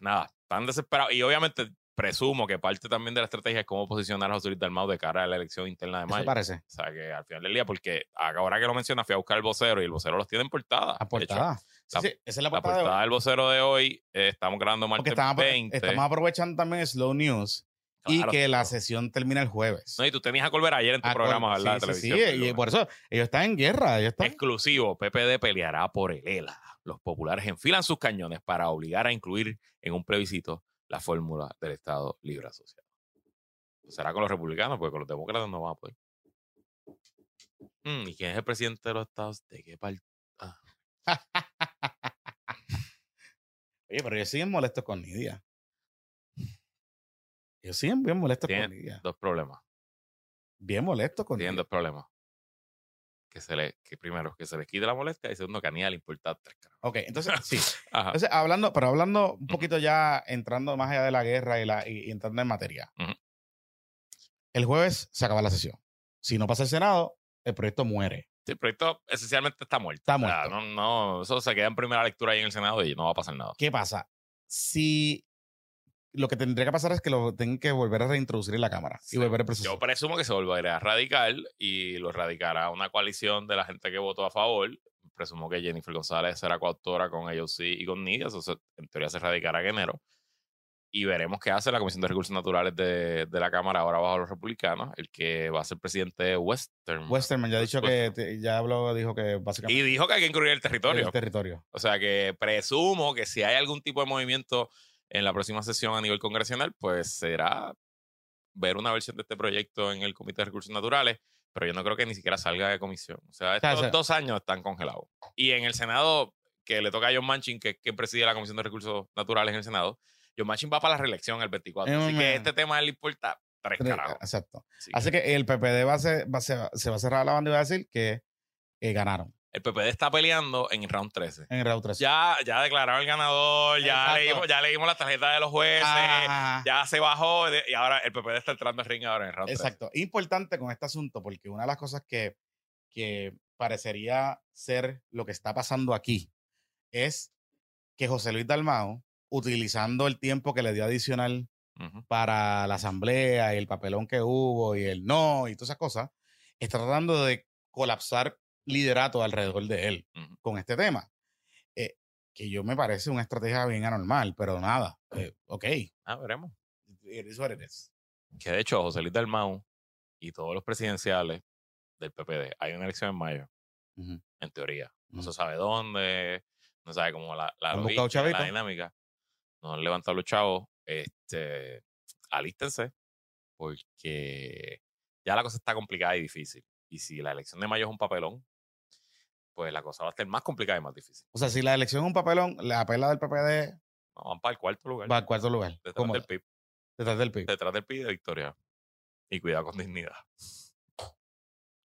Speaker 2: Nada, tan desesperado. Y obviamente presumo que parte también de la estrategia es cómo posicionar a José Luis Dalmau de cara a la elección interna de mayo.
Speaker 1: parece.
Speaker 2: O sea, que al final del día, porque ahora que lo mencionas, fui a buscar el vocero y el vocero los tiene en portada.
Speaker 1: A
Speaker 2: hecho,
Speaker 1: portada. Sí,
Speaker 2: la-
Speaker 1: sí, esa es la
Speaker 2: la
Speaker 1: portada. de
Speaker 2: portada del vocero de hoy, eh, estamos grabando martes
Speaker 1: estamos, apro-
Speaker 2: 20.
Speaker 1: estamos aprovechando también Slow News y que la sesión termina el jueves.
Speaker 2: No, y tú tenías a Colbert ayer en tu
Speaker 1: Ah,
Speaker 2: programa, ¿verdad?
Speaker 1: sí,
Speaker 2: de
Speaker 1: sí, sí, y por eso ellos están en guerra. Ellos están,
Speaker 2: Exclusivo, PPD peleará por el ELA. Los populares enfilan sus cañones para obligar a incluir en un plebiscito la fórmula del Estado Libre Asociado. Será con los republicanos, porque con los demócratas no van a poder. Mm, ¿Y quién es el presidente de los Estados? ¿De qué parte?
Speaker 1: Oye, pero ellos siguen molestos con Nidia. Ellos siguen bien molestos
Speaker 2: Tienen
Speaker 1: con Nidia.
Speaker 2: dos problemas.
Speaker 1: Bien molestos con
Speaker 2: Tienen
Speaker 1: Nidia.
Speaker 2: dos problemas. Que, se le, que primero, que se les quite la molestia y segundo, que a Aníbal le importa tres carajos.
Speaker 1: Ok, entonces, sí.
Speaker 2: Ajá.
Speaker 1: Entonces, hablando, pero hablando un poquito ya, entrando más allá de la guerra y, la, y, y entrando en materia. El jueves se acaba la sesión. Si no pasa el Senado, el proyecto muere.
Speaker 2: Sí, el proyecto esencialmente está muerto.
Speaker 1: Está
Speaker 2: O sea,
Speaker 1: muerto.
Speaker 2: no, no, eso se queda en primera lectura ahí en el Senado y no va a pasar nada.
Speaker 1: ¿Qué pasa? Si lo que tendría que pasar es que lo tengan que volver a reintroducir en la Cámara
Speaker 2: Sí.
Speaker 1: y volver a.
Speaker 2: Yo presumo que se volverá a radicar y lo radicará una coalición de la gente que votó a favor. Presumo que Jennifer González será coautora con AOC y con Nidia. Eso se- en teoría se radicará en enero. y veremos qué hace la Comisión de Recursos Naturales de, de la Cámara ahora bajo los republicanos, el que va a ser presidente de Western.
Speaker 1: Westerman ya ha dicho que, ya habló, dijo que
Speaker 2: y
Speaker 1: básicamente
Speaker 2: dijo que hay que incluir el territorio.
Speaker 1: el territorio.
Speaker 2: O sea que presumo que si hay algún tipo de movimiento en la próxima sesión a nivel congresional, pues será ver una versión de este proyecto en el Comité de Recursos Naturales, pero yo no creo que ni siquiera salga de comisión. O sea, estos dos años están congelados. Y en el Senado, que le toca a John Manchin, que es quien preside la Comisión de Recursos Naturales en el Senado, John Manchin va para la reelección el 24. Así que este tema le importa tres carajos.
Speaker 1: Exacto.
Speaker 2: Así
Speaker 1: Así que el PPD va a ser- va a ser- se va a cerrar la banda y va a decir que eh, ganaron
Speaker 2: el PPD está peleando en el round 13.
Speaker 1: en el round 3.
Speaker 2: Ya, ya declararon el ganador, ya leímos, ya leímos la tarjeta de los jueces,
Speaker 1: Ah,
Speaker 2: ya se bajó de- y ahora el PPD está entrando al ring ahora en el round 13.
Speaker 1: Exacto. Importante con este asunto, porque una de las cosas que, que parecería ser lo que está pasando aquí es que José Luis Dalmao, utilizando el tiempo que le dio adicional para la asamblea y el papelón que hubo y el no y todas esas cosas, está tratando de colapsar liderato alrededor de él con este tema. Eh, que yo me parece una estrategia bien anormal, pero nada, eh, ok,
Speaker 2: Ah, veremos.
Speaker 1: it is.
Speaker 2: Que de hecho, José Luis Dalmau y todos los presidenciales del PPD, hay una elección en mayo, en teoría. No se sabe dónde, no se sabe cómo la, la,
Speaker 1: ¿Han
Speaker 2: logística,
Speaker 1: buscado
Speaker 2: la dinámica. No han levantado los chavos. Este, alístense, porque ya la cosa está complicada y difícil. Y si la elección de mayo es un papelón, pues la cosa va a estar más complicada y más difícil.
Speaker 1: O sea, si la elección es un papelón, la pela del PPD
Speaker 2: No, van para el cuarto lugar.
Speaker 1: va al cuarto lugar.
Speaker 2: detrás
Speaker 1: ¿Cómo?
Speaker 2: del PIB.
Speaker 1: Detrás del PIB.
Speaker 2: Detrás del PIB de Victoria. Y cuidado con dignidad.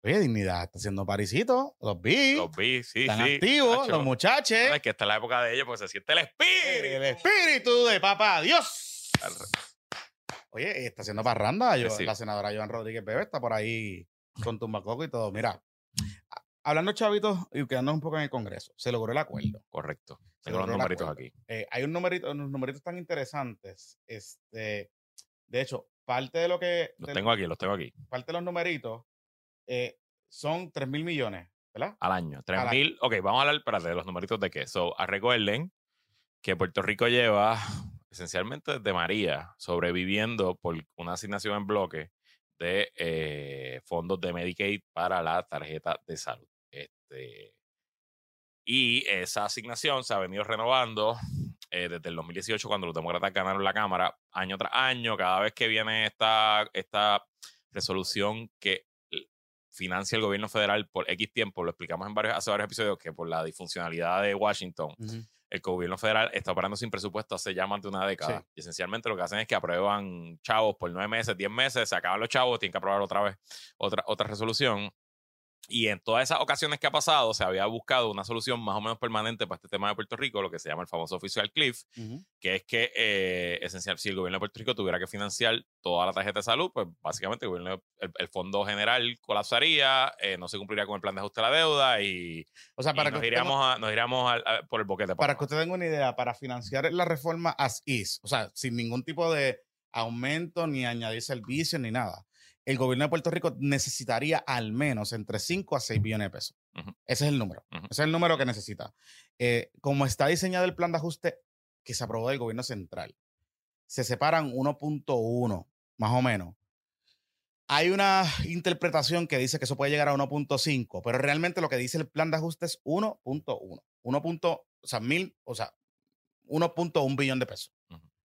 Speaker 1: Oye, Dignidad está haciendo parisito. Los vi.
Speaker 2: Los vi, sí,
Speaker 1: están
Speaker 2: sí.
Speaker 1: activos,
Speaker 2: Nacho.
Speaker 1: los muchachos.
Speaker 2: Es que esta es la época de ellos porque se siente el espíritu.
Speaker 1: El espíritu de papá Dios. Oye, está haciendo parranda. Yo,
Speaker 2: Sí.
Speaker 1: La senadora Joan Rodríguez Bebe está por ahí con tumbacoco y todo. Mira, hablando chavitos y quedándonos un poco en el Congreso, se logró el acuerdo.
Speaker 2: Correcto. Tengo los numeritos aquí.
Speaker 1: Eh, hay un numerito, unos numeritos tan interesantes. Este, de hecho, parte de lo que.
Speaker 2: Los tengo aquí, los tengo aquí.
Speaker 1: parte de los numeritos eh, son 3 mil millones, ¿verdad?
Speaker 2: Al año. Tres
Speaker 1: Al año.
Speaker 2: mil. Ok, vamos a hablar espérate, de los numeritos de qué. So, recuerden que Puerto Rico lleva esencialmente desde María sobreviviendo por una asignación en bloque de eh, fondos de Medicaid para la tarjeta de salud. Este, y esa asignación se ha venido renovando eh, desde el 2018 cuando los demócratas ganaron la Cámara, año tras año, cada vez que viene esta, esta resolución que financia el gobierno federal por X tiempo, lo explicamos en varios, hace varios episodios, que por la disfuncionalidad de Washington, el gobierno federal está operando sin presupuesto hace ya más de una década.
Speaker 1: Sí.
Speaker 2: Y esencialmente lo que hacen es que aprueban chavos por nueve meses, diez meses, se acaban los chavos, tienen que aprobar otra vez otra, otra resolución. Y en todas esas ocasiones que ha pasado, se había buscado una solución más o menos permanente para este tema de Puerto Rico, lo que se llama el famoso Official Cliff,
Speaker 1: Ujú.
Speaker 2: que es que, eh, esencial, si el gobierno de Puerto Rico tuviera que financiar toda la tarjeta de salud, pues básicamente el, gobierno- el, el fondo general colapsaría, eh, no se cumpliría con el plan de ajuste a la deuda y,
Speaker 1: O sea,
Speaker 2: y
Speaker 1: para
Speaker 2: nos,
Speaker 1: que,
Speaker 2: iríamos
Speaker 1: tenga,
Speaker 2: a- nos iríamos al- a- por el boquete.
Speaker 1: para
Speaker 2: papá.
Speaker 1: que usted tenga una idea, para financiar la reforma as is, o sea, sin ningún tipo de aumento, ni añadir servicios, ni nada, el gobierno de Puerto Rico necesitaría al menos entre 5 a 6 billones de pesos. Ese es el número. Ese es el número que necesita. Eh, como está diseñado el plan de ajuste que se aprobó del gobierno central, se separan 1.1, más o menos. Hay una interpretación que dice que eso puede llegar a 1.5, pero realmente lo que dice el plan de ajuste es 1.1. 1. punto- O sea, mil, o sea, 1.1 billón de pesos.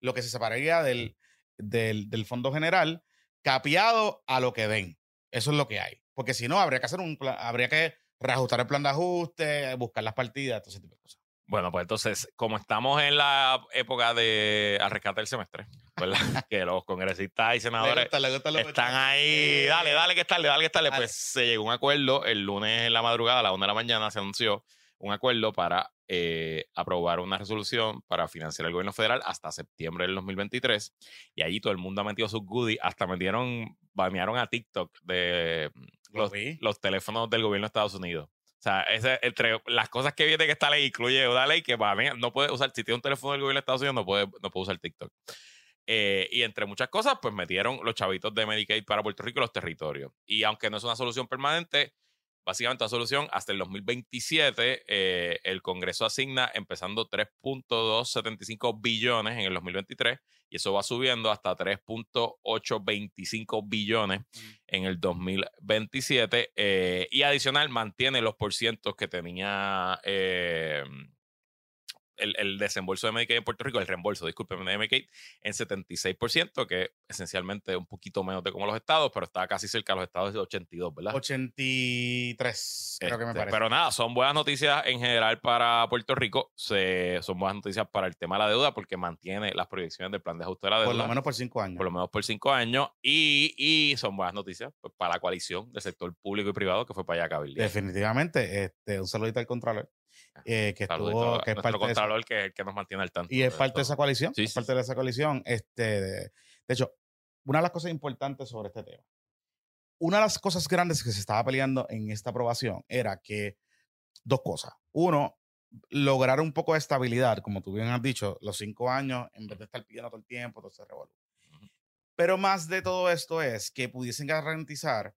Speaker 1: Lo que se separaría del, del, del fondo general, capeado a lo que den. Eso es lo que hay. Porque si no, habría que hacer un plan, habría que reajustar el plan de ajuste, buscar las partidas, todo ese tipo de cosas.
Speaker 2: Bueno, pues entonces, como estamos en la época de al rescate del semestre, ¿verdad? que los congresistas y senadores
Speaker 1: le gusta lo
Speaker 2: están ahí, dale, dale que es tarde, dale que es tarde,
Speaker 1: Dale.
Speaker 2: pues se llegó a un acuerdo el lunes en la madrugada, a la una de la mañana, se anunció un acuerdo para eh, aprobar una resolución para financiar el gobierno federal hasta septiembre del 2023. Y allí todo el mundo ha metido sus goodies, hasta metieron, banearon a TikTok de
Speaker 1: Lo
Speaker 2: los, los teléfonos del gobierno de Estados Unidos. O sea, ese, entre las cosas que viene que esta ley incluye una ley que banea, no puede usar, si tiene un teléfono del gobierno de Estados Unidos, no puede, no puede usar TikTok. Eh, y entre muchas cosas, pues metieron los chavitos de Medicaid para Puerto Rico y los territorios. Y aunque no es una solución permanente, básicamente la solución, hasta el 2027 eh, el Congreso asigna empezando 3.275 billones en el 2023 y eso va subiendo hasta 3.825 billones en el 2027 eh, y adicional mantiene los porcientos que tenía eh, el, el, desembolso de Medicaid en Puerto Rico, el reembolso, discúlpeme, de Medicaid, en 76%, que esencialmente un poquito menos de como los estados, pero está casi cerca de los estados de 82, ¿verdad?
Speaker 1: 83, creo que me
Speaker 2: Este,
Speaker 1: parece.
Speaker 2: Pero nada, son buenas noticias en general para Puerto Rico. Se, son buenas noticias para el tema de la deuda porque mantiene las proyecciones del plan de ajuste de la deuda.
Speaker 1: por lo menos por cinco años.
Speaker 2: por lo menos por cinco años. Y, y son buenas noticias pues, para la coalición del sector público y privado que fue para allá a.
Speaker 1: Definitivamente. Este, un saludito al Contralor. Eh, que
Speaker 2: Saludito
Speaker 1: estuvo,
Speaker 2: a
Speaker 1: que es
Speaker 2: nuestro
Speaker 1: parte de esa-
Speaker 2: que, que nos mantiene al tanto.
Speaker 1: y es parte de esa coalición.
Speaker 2: Sí,
Speaker 1: es
Speaker 2: sí,
Speaker 1: parte de esa coalición. Este, de, de hecho, una de las cosas importantes sobre este tema, una de las cosas grandes que se estaba peleando en esta aprobación era que dos cosas. Uno, lograr un poco de estabilidad, como tú bien has dicho, los cinco años, en vez de estar pidiendo todo el tiempo, todo revolú.
Speaker 2: Ujú.
Speaker 1: Pero más de todo esto es que pudiesen garantizar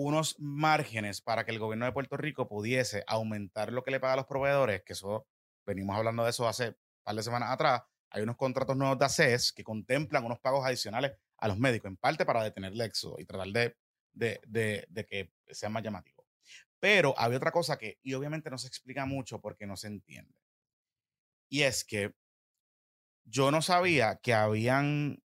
Speaker 1: unos márgenes para que el gobierno de Puerto Rico pudiese aumentar lo que le paga a los proveedores, que eso venimos hablando de eso hace un par de semanas atrás. Hay unos contratos nuevos de ACES que contemplan unos pagos adicionales a los médicos, en parte para detener el éxodo y tratar de, de, de, de que sea más llamativo. Pero había otra cosa que, y obviamente no se explica mucho porque no se entiende. Y es que yo no sabía que habían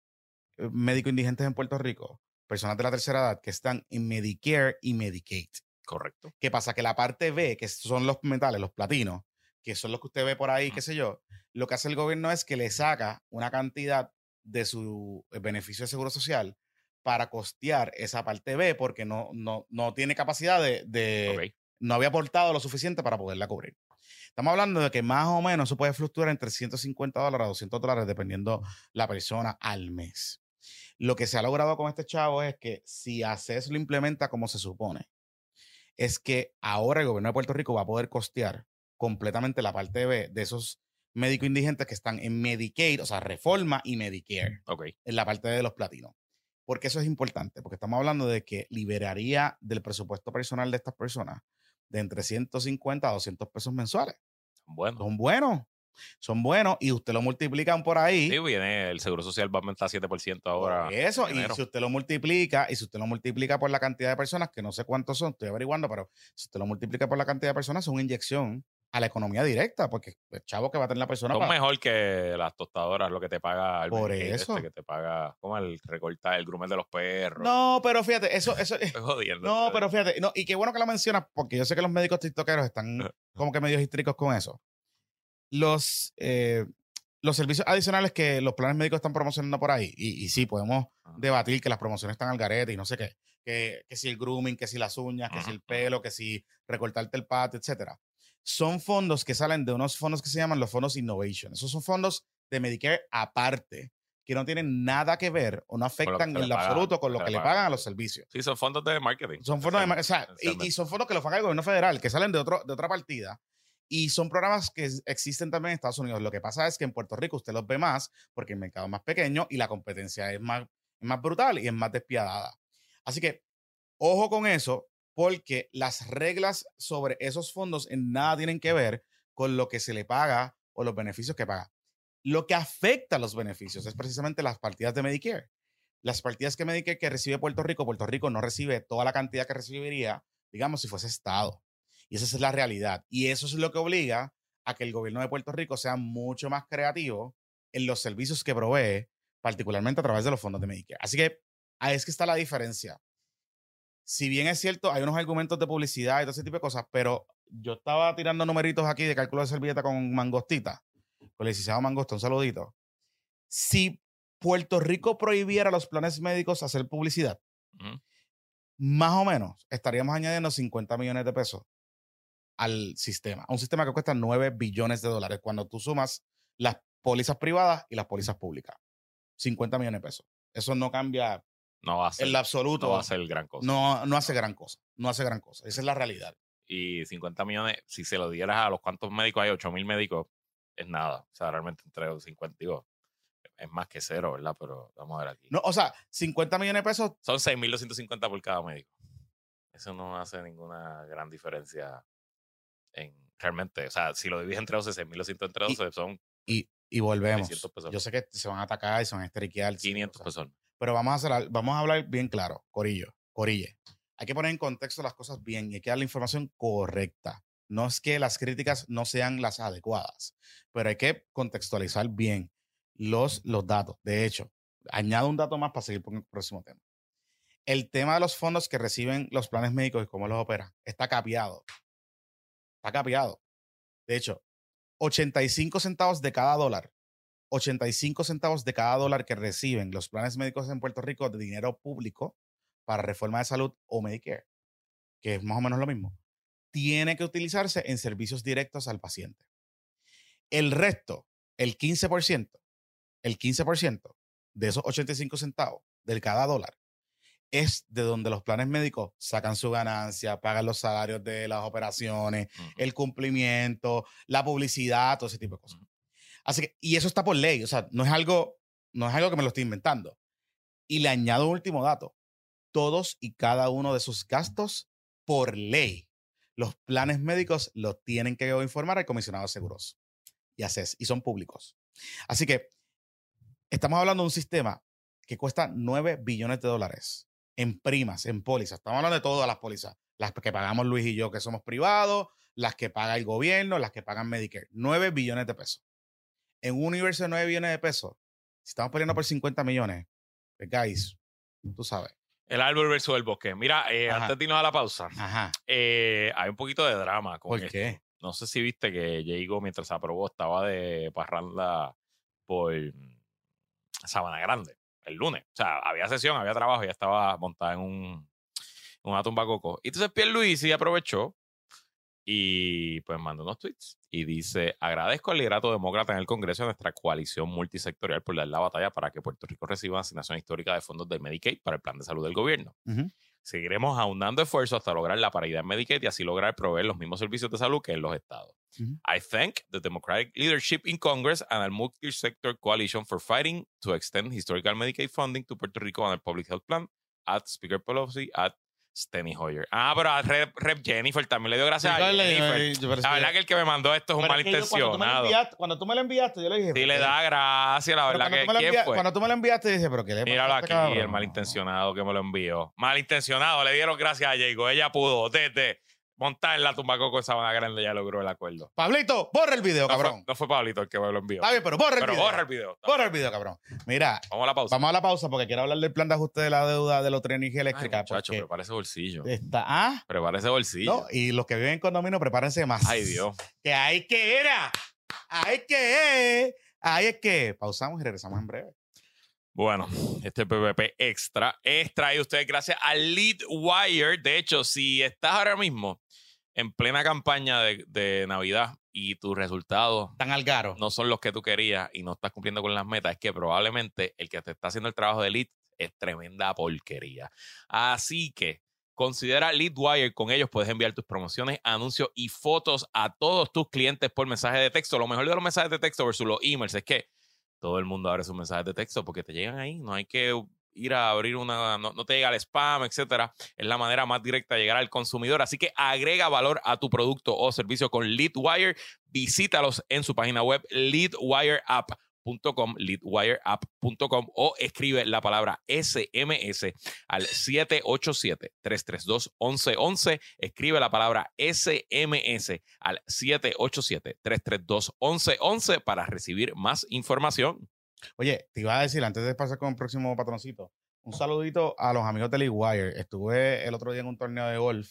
Speaker 1: eh, médicos indigentes en Puerto Rico, personas de la tercera edad, que están en Medicare y Medicaid.
Speaker 2: Correcto.
Speaker 1: ¿Qué pasa? Que la parte B, que son los metales, los platinos, que son los que usted ve por ahí, qué sé yo, lo que hace el gobierno es que le saca una cantidad de su eh, beneficio de seguro social para costear esa parte B porque no, no, no tiene capacidad de, de- no había aportado lo suficiente para poderla cubrir. Estamos hablando de que más o menos eso puede fluctuar entre 150 dólares a 200 dólares dependiendo la persona al mes. Lo que se ha logrado con este chavo es que si ACES lo implementa como se supone, es que ahora el gobierno de Puerto Rico va a poder costear completamente la parte B de esos médicos indigentes que están en Medicaid, o sea, Reforma y Medicare
Speaker 2: Ok.
Speaker 1: en la parte de los platinos. Porque eso es importante, porque estamos hablando de que liberaría del presupuesto personal de estas personas de entre 150 a 200 pesos mensuales.
Speaker 2: Bueno.
Speaker 1: Son buenos, son buenos y usted lo multiplican por ahí.
Speaker 2: Sí, viene el Seguro Social va a aumentar 7% ahora.
Speaker 1: Eso, y si usted lo multiplica, y si usted lo multiplica por la cantidad de personas, que no sé cuántos son, estoy averiguando, pero si usted lo multiplica por la cantidad de personas, es una inyección a la economía directa, porque el chavo que va a tener la persona
Speaker 2: Son
Speaker 1: para-
Speaker 2: mejor que las tostadoras, lo que te paga el
Speaker 1: Por
Speaker 2: Medicaid
Speaker 1: eso.
Speaker 2: que te paga, como el recortar el grumel de los perros.
Speaker 1: No, pero fíjate, eso, eso,
Speaker 2: Estoy jodiendo.
Speaker 1: no, pero fíjate, no, y qué bueno que lo mencionas, porque yo sé que los médicos tiktokeros están como que medio histéricos con eso. Los, eh, los servicios adicionales que los planes médicos están promocionando por ahí, y, y sí, podemos
Speaker 2: Ajá.
Speaker 1: debatir que las promociones están al garete y no sé qué, que, que si el grooming, que si las uñas, que si el pelo, que si recortarte el patio, etcétera. Son fondos que salen de unos fondos que se llaman los fondos Innovation. Esos son fondos de Medicare aparte, que no tienen nada que ver o no afectan en lo absoluto con
Speaker 2: lo que le pagan.
Speaker 1: pagan a los servicios.
Speaker 2: Sí, son fondos de marketing.
Speaker 1: Son fondos de, mar- o sea, y- y, son fondos que lo paga el gobierno federal, que salen de, otro, de otra partida. Y son programas que existen también en Estados Unidos. Lo que pasa es que en Puerto Rico usted los ve más porque el mercado es más pequeño y la competencia es más, más brutal y es más despiadada. Así que, ojo con eso, porque las reglas sobre esos fondos en nada tienen que ver con lo que se le paga o los beneficios que paga. Lo que afecta a los beneficios es precisamente las partidas de Medicare. Las partidas que Medicare que recibe Puerto Rico, Puerto Rico no recibe toda la cantidad que recibiría, digamos, si fuese Estado. Y esa es la realidad. Y eso es lo que obliga a que el gobierno de Puerto Rico sea mucho más creativo en los servicios que provee, particularmente a través de los fondos de Medicare. Así que ahí es que está la diferencia. Si bien es cierto, hay unos argumentos de publicidad y todo ese tipo de cosas, pero yo estaba tirando numeritos aquí de cálculo de servilleta con Mangostita, con el licenciado Mangosta, un saludito. Si Puerto Rico prohibiera a los planes médicos hacer publicidad, más o menos estaríamos añadiendo 50 millones de pesos al sistema. A un sistema que cuesta 9 billones de dólares cuando tú sumas las pólizas privadas y las pólizas públicas. 50 millones de pesos. Eso no cambia
Speaker 2: No va a ser,
Speaker 1: en lo absoluto.
Speaker 2: no va a ser gran cosa.
Speaker 1: no, no hace gran cosa. No hace gran cosa. Esa es la realidad.
Speaker 2: Y 50 millones, si se lo dieras a los cuantos médicos hay, 8 mil médicos, es nada. O sea, realmente entre los 50, digo, es más que cero, ¿verdad? Pero vamos a ver aquí.
Speaker 1: No, o sea, 50 millones de pesos
Speaker 2: Son 6.250 por cada médico. eso no hace ninguna gran diferencia en realmente. O sea, si lo divides entre 12, 6.200 entre 12 son
Speaker 1: Y, y volvemos.
Speaker 2: 600 pesos.
Speaker 1: Yo sé que se van a atacar y se van a esteriquear. sí,
Speaker 2: 500
Speaker 1: o sea,
Speaker 2: pesos.
Speaker 1: Pero vamos a, hacer, vamos a hablar bien claro, Corillo, Corille. Hay que poner en contexto las cosas bien y hay que dar la información correcta. No es que las críticas no sean las adecuadas, pero hay que contextualizar bien los, los datos. De hecho, añado un dato más para seguir con el próximo tema. El tema de los fondos que reciben los planes médicos y cómo los operan está capeado. Está capeado. De hecho, 85 centavos de cada dólar 85 centavos de cada dólar que reciben los planes médicos en Puerto Rico de dinero público para reforma de salud o Medicare, que es más o menos lo mismo, tiene que utilizarse en servicios directos al paciente. El resto, el 15%, el 15% de esos 85 centavos de cada dólar es de donde los planes médicos sacan su ganancia, pagan los salarios de las operaciones, el cumplimiento, la publicidad, todo ese tipo de cosas. Así que, y eso está por ley, o sea, no es algo, no es algo que me lo estoy inventando. Y le añado un último dato. Todos y cada uno de sus gastos por ley, los planes médicos los tienen que informar al comisionado de seguros. Y haces, y son públicos. Así que estamos hablando de un sistema que cuesta 9 billones de dólares en primas, en pólizas. Estamos hablando de todas las pólizas. Las que pagamos Luis y yo, que somos privados, las que paga el gobierno, las que pagan Medicare. 9 billones de pesos. En un universo de 9 billones de pesos, si estamos peleando por 50 millones, pues, guys, tú sabes.
Speaker 2: El árbol versus el bosque. Mira, eh, antes de irnos a la pausa,
Speaker 1: Ajá.
Speaker 2: eh, hay un poquito de drama con
Speaker 1: ¿Por
Speaker 2: esto.
Speaker 1: qué?
Speaker 2: No sé si viste que Diego, mientras aprobó, estaba de parranda por Sabana Grande el lunes. O sea, había sesión, había trabajo, ya estaba montada en un, una tumba coco. Y entonces Pierluisi aprovechó y pues mandó unos tweets y dice, agradezco al liderato demócrata en el Congreso nuestra coalición multisectorial por dar la batalla para que Puerto Rico reciba asignación histórica de fondos del Medicaid para el plan de salud del gobierno.
Speaker 1: Ujú.
Speaker 2: Seguiremos aunando esfuerzos hasta lograr la paridad en Medicaid y así lograr proveer los mismos servicios de salud que en los estados. I thank the Democratic leadership in Congress and the multi-sector coalition for fighting to extend historical Medicaid funding to Puerto Rico and the Public Health Plan at Speaker Pelosi at Steny Hoyer. Ah, pero a Rep, Rep Jennifer también le dio gracias a Jennifer. La verdad que el que me mandó esto es un malintencionado.
Speaker 1: Cuando tú me lo enviaste, yo le dije.
Speaker 2: Sí
Speaker 1: ¿por
Speaker 2: le da gracias, la verdad
Speaker 1: cuando,
Speaker 2: que
Speaker 1: tú me lo
Speaker 2: ¿quién fue?
Speaker 1: cuando tú me lo enviaste, dije, pero ¿qué le
Speaker 2: Míralo
Speaker 1: este
Speaker 2: aquí,
Speaker 1: cabrón?
Speaker 2: el malintencionado que me lo envió. Malintencionado, le dieron gracias a Diego. Ella pudo desde montar en la tumba coco en Sabana Grande, ya logró el acuerdo.
Speaker 1: Pablito, borra el video,
Speaker 2: No fue,
Speaker 1: cabrón.
Speaker 2: no fue Pablito el que me lo envió.
Speaker 1: Está bien, pero borra el
Speaker 2: Pero
Speaker 1: video.
Speaker 2: borra el video.
Speaker 1: Borra el video, cabrón. Mira,
Speaker 2: Vamos a la pausa.
Speaker 1: vamos a la pausa porque quiero hablar del plan de ajuste de la deuda de los energía
Speaker 2: Ay,
Speaker 1: eléctrica.
Speaker 2: muchacho,
Speaker 1: porque
Speaker 2: prepara ese bolsillo.
Speaker 1: está, ah,
Speaker 2: Prepara ese bolsillo.
Speaker 1: no, y los que viven en condominio, prepárense más.
Speaker 2: Ay, Dios.
Speaker 1: Que hay que era. Hay que. Ahí es que. Pausamos y regresamos en breve.
Speaker 2: Bueno, este PPP extra es traído ustedes gracias a Leadwire. De hecho, si estás ahora mismo en plena campaña de, de Navidad y tus resultados
Speaker 1: Tan algaro.
Speaker 2: no son los que tú querías y no estás cumpliendo con las metas, es que probablemente el que te está haciendo el trabajo de lead es tremenda porquería. Así que considera Leadwire, con ellos puedes enviar tus promociones, anuncios y fotos a todos tus clientes por mensaje de texto. Lo mejor de los mensajes de texto versus los emails es que todo el mundo abre sus mensajes de texto porque te llegan ahí, no hay que ir a abrir una, no, te llega el spam, etcétera. Es la manera más directa de llegar al consumidor. Así que agrega valor a tu producto o servicio con Leadwire. Visítalos en su página web leadwireapp.com o escribe la palabra SMS al 787-332-1111. Escribe la palabra SMS al 787-332-1111 para recibir más información.
Speaker 1: Oye, te iba a decir, antes de pasar con el próximo patroncito, un saludito a los amigos de Leaguewire. Estuve el otro día en un torneo de golf.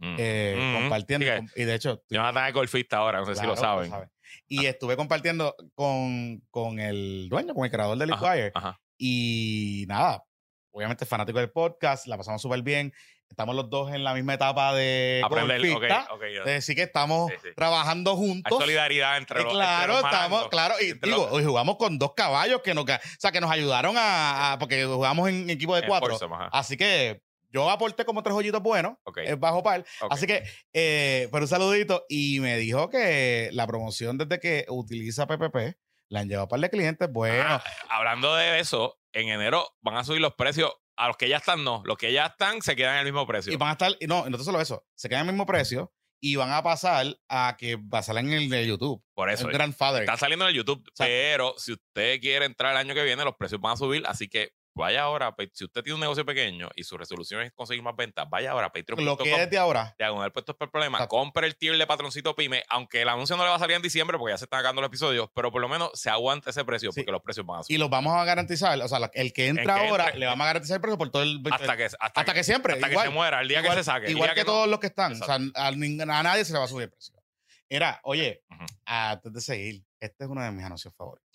Speaker 1: Eh,
Speaker 2: Mm.
Speaker 1: compartiendo.
Speaker 2: Sí
Speaker 1: y de hecho,
Speaker 2: Jonathan es golfista ahora, no sé si
Speaker 1: claro,
Speaker 2: lo saben.
Speaker 1: saben. Y estuve compartiendo con, con el dueño, con el creador de Leaguewire.
Speaker 2: Ajá.
Speaker 1: Y nada, obviamente fanático del podcast, la pasamos súper bien. Estamos los dos en la misma etapa de
Speaker 2: Aprender.
Speaker 1: Golfista.
Speaker 2: ok. ya.
Speaker 1: Es decir, que estamos
Speaker 2: Sí, sí.
Speaker 1: trabajando
Speaker 2: Hay
Speaker 1: juntos.
Speaker 2: solidaridad entre los
Speaker 1: claro,
Speaker 2: entre los
Speaker 1: estamos, claro, y
Speaker 2: Entre
Speaker 1: digo,
Speaker 2: los-
Speaker 1: hoy jugamos con dos caballos que nos, o sea, que nos ayudaron a, a- porque jugamos en equipo de
Speaker 2: en
Speaker 1: cuatro.
Speaker 2: ajá.
Speaker 1: Así que yo aporté como tres hoyitos buenos,
Speaker 2: Ok,
Speaker 1: es bajo par. Así que, eh, pero un saludito. Y me dijo que la promoción desde que utiliza PPP, la han llevado a par de clientes. Bueno,
Speaker 2: Ah, hablando de eso, en enero van a subir los precios A los que ya están, no. Los que ya están se quedan en el mismo precio.
Speaker 1: Y van a estar, no, no solo eso, se quedan al mismo precio y van a pasar a que va a salir en el de YouTube.
Speaker 2: Por eso.
Speaker 1: el Grandfather.
Speaker 2: Está saliendo en el YouTube. Pero si usted quiere entrar el año que viene, los precios van a subir. Así que vaya ahora, si usted tiene un negocio pequeño y su resolución es conseguir más ventas, vaya ahora a Patreon.
Speaker 1: Lo que es de ahora.
Speaker 2: diagonal puestos por problema,
Speaker 1: Exacto.
Speaker 2: compre el tier de patroncito pyme, aunque el anuncio no le va a salir en diciembre porque ya se están acabando los episodios, pero por lo menos se aguanta ese precio
Speaker 1: Sí.
Speaker 2: porque los precios van a subir.
Speaker 1: Y los vamos a garantizar. O sea, el que entra
Speaker 2: que
Speaker 1: ahora,
Speaker 2: entre-
Speaker 1: le vamos a garantizar el precio por todo el.
Speaker 2: hasta que, hasta,
Speaker 1: hasta que siempre.
Speaker 2: hasta
Speaker 1: igual,
Speaker 2: que se muera, el día
Speaker 1: igual-
Speaker 2: que se saque.
Speaker 1: Igual que,
Speaker 2: no-
Speaker 1: todos los que están. O sea, a, nadie se le va a subir el precio. Era, oye, antes de seguir, este es uno de mis anuncios favoritos.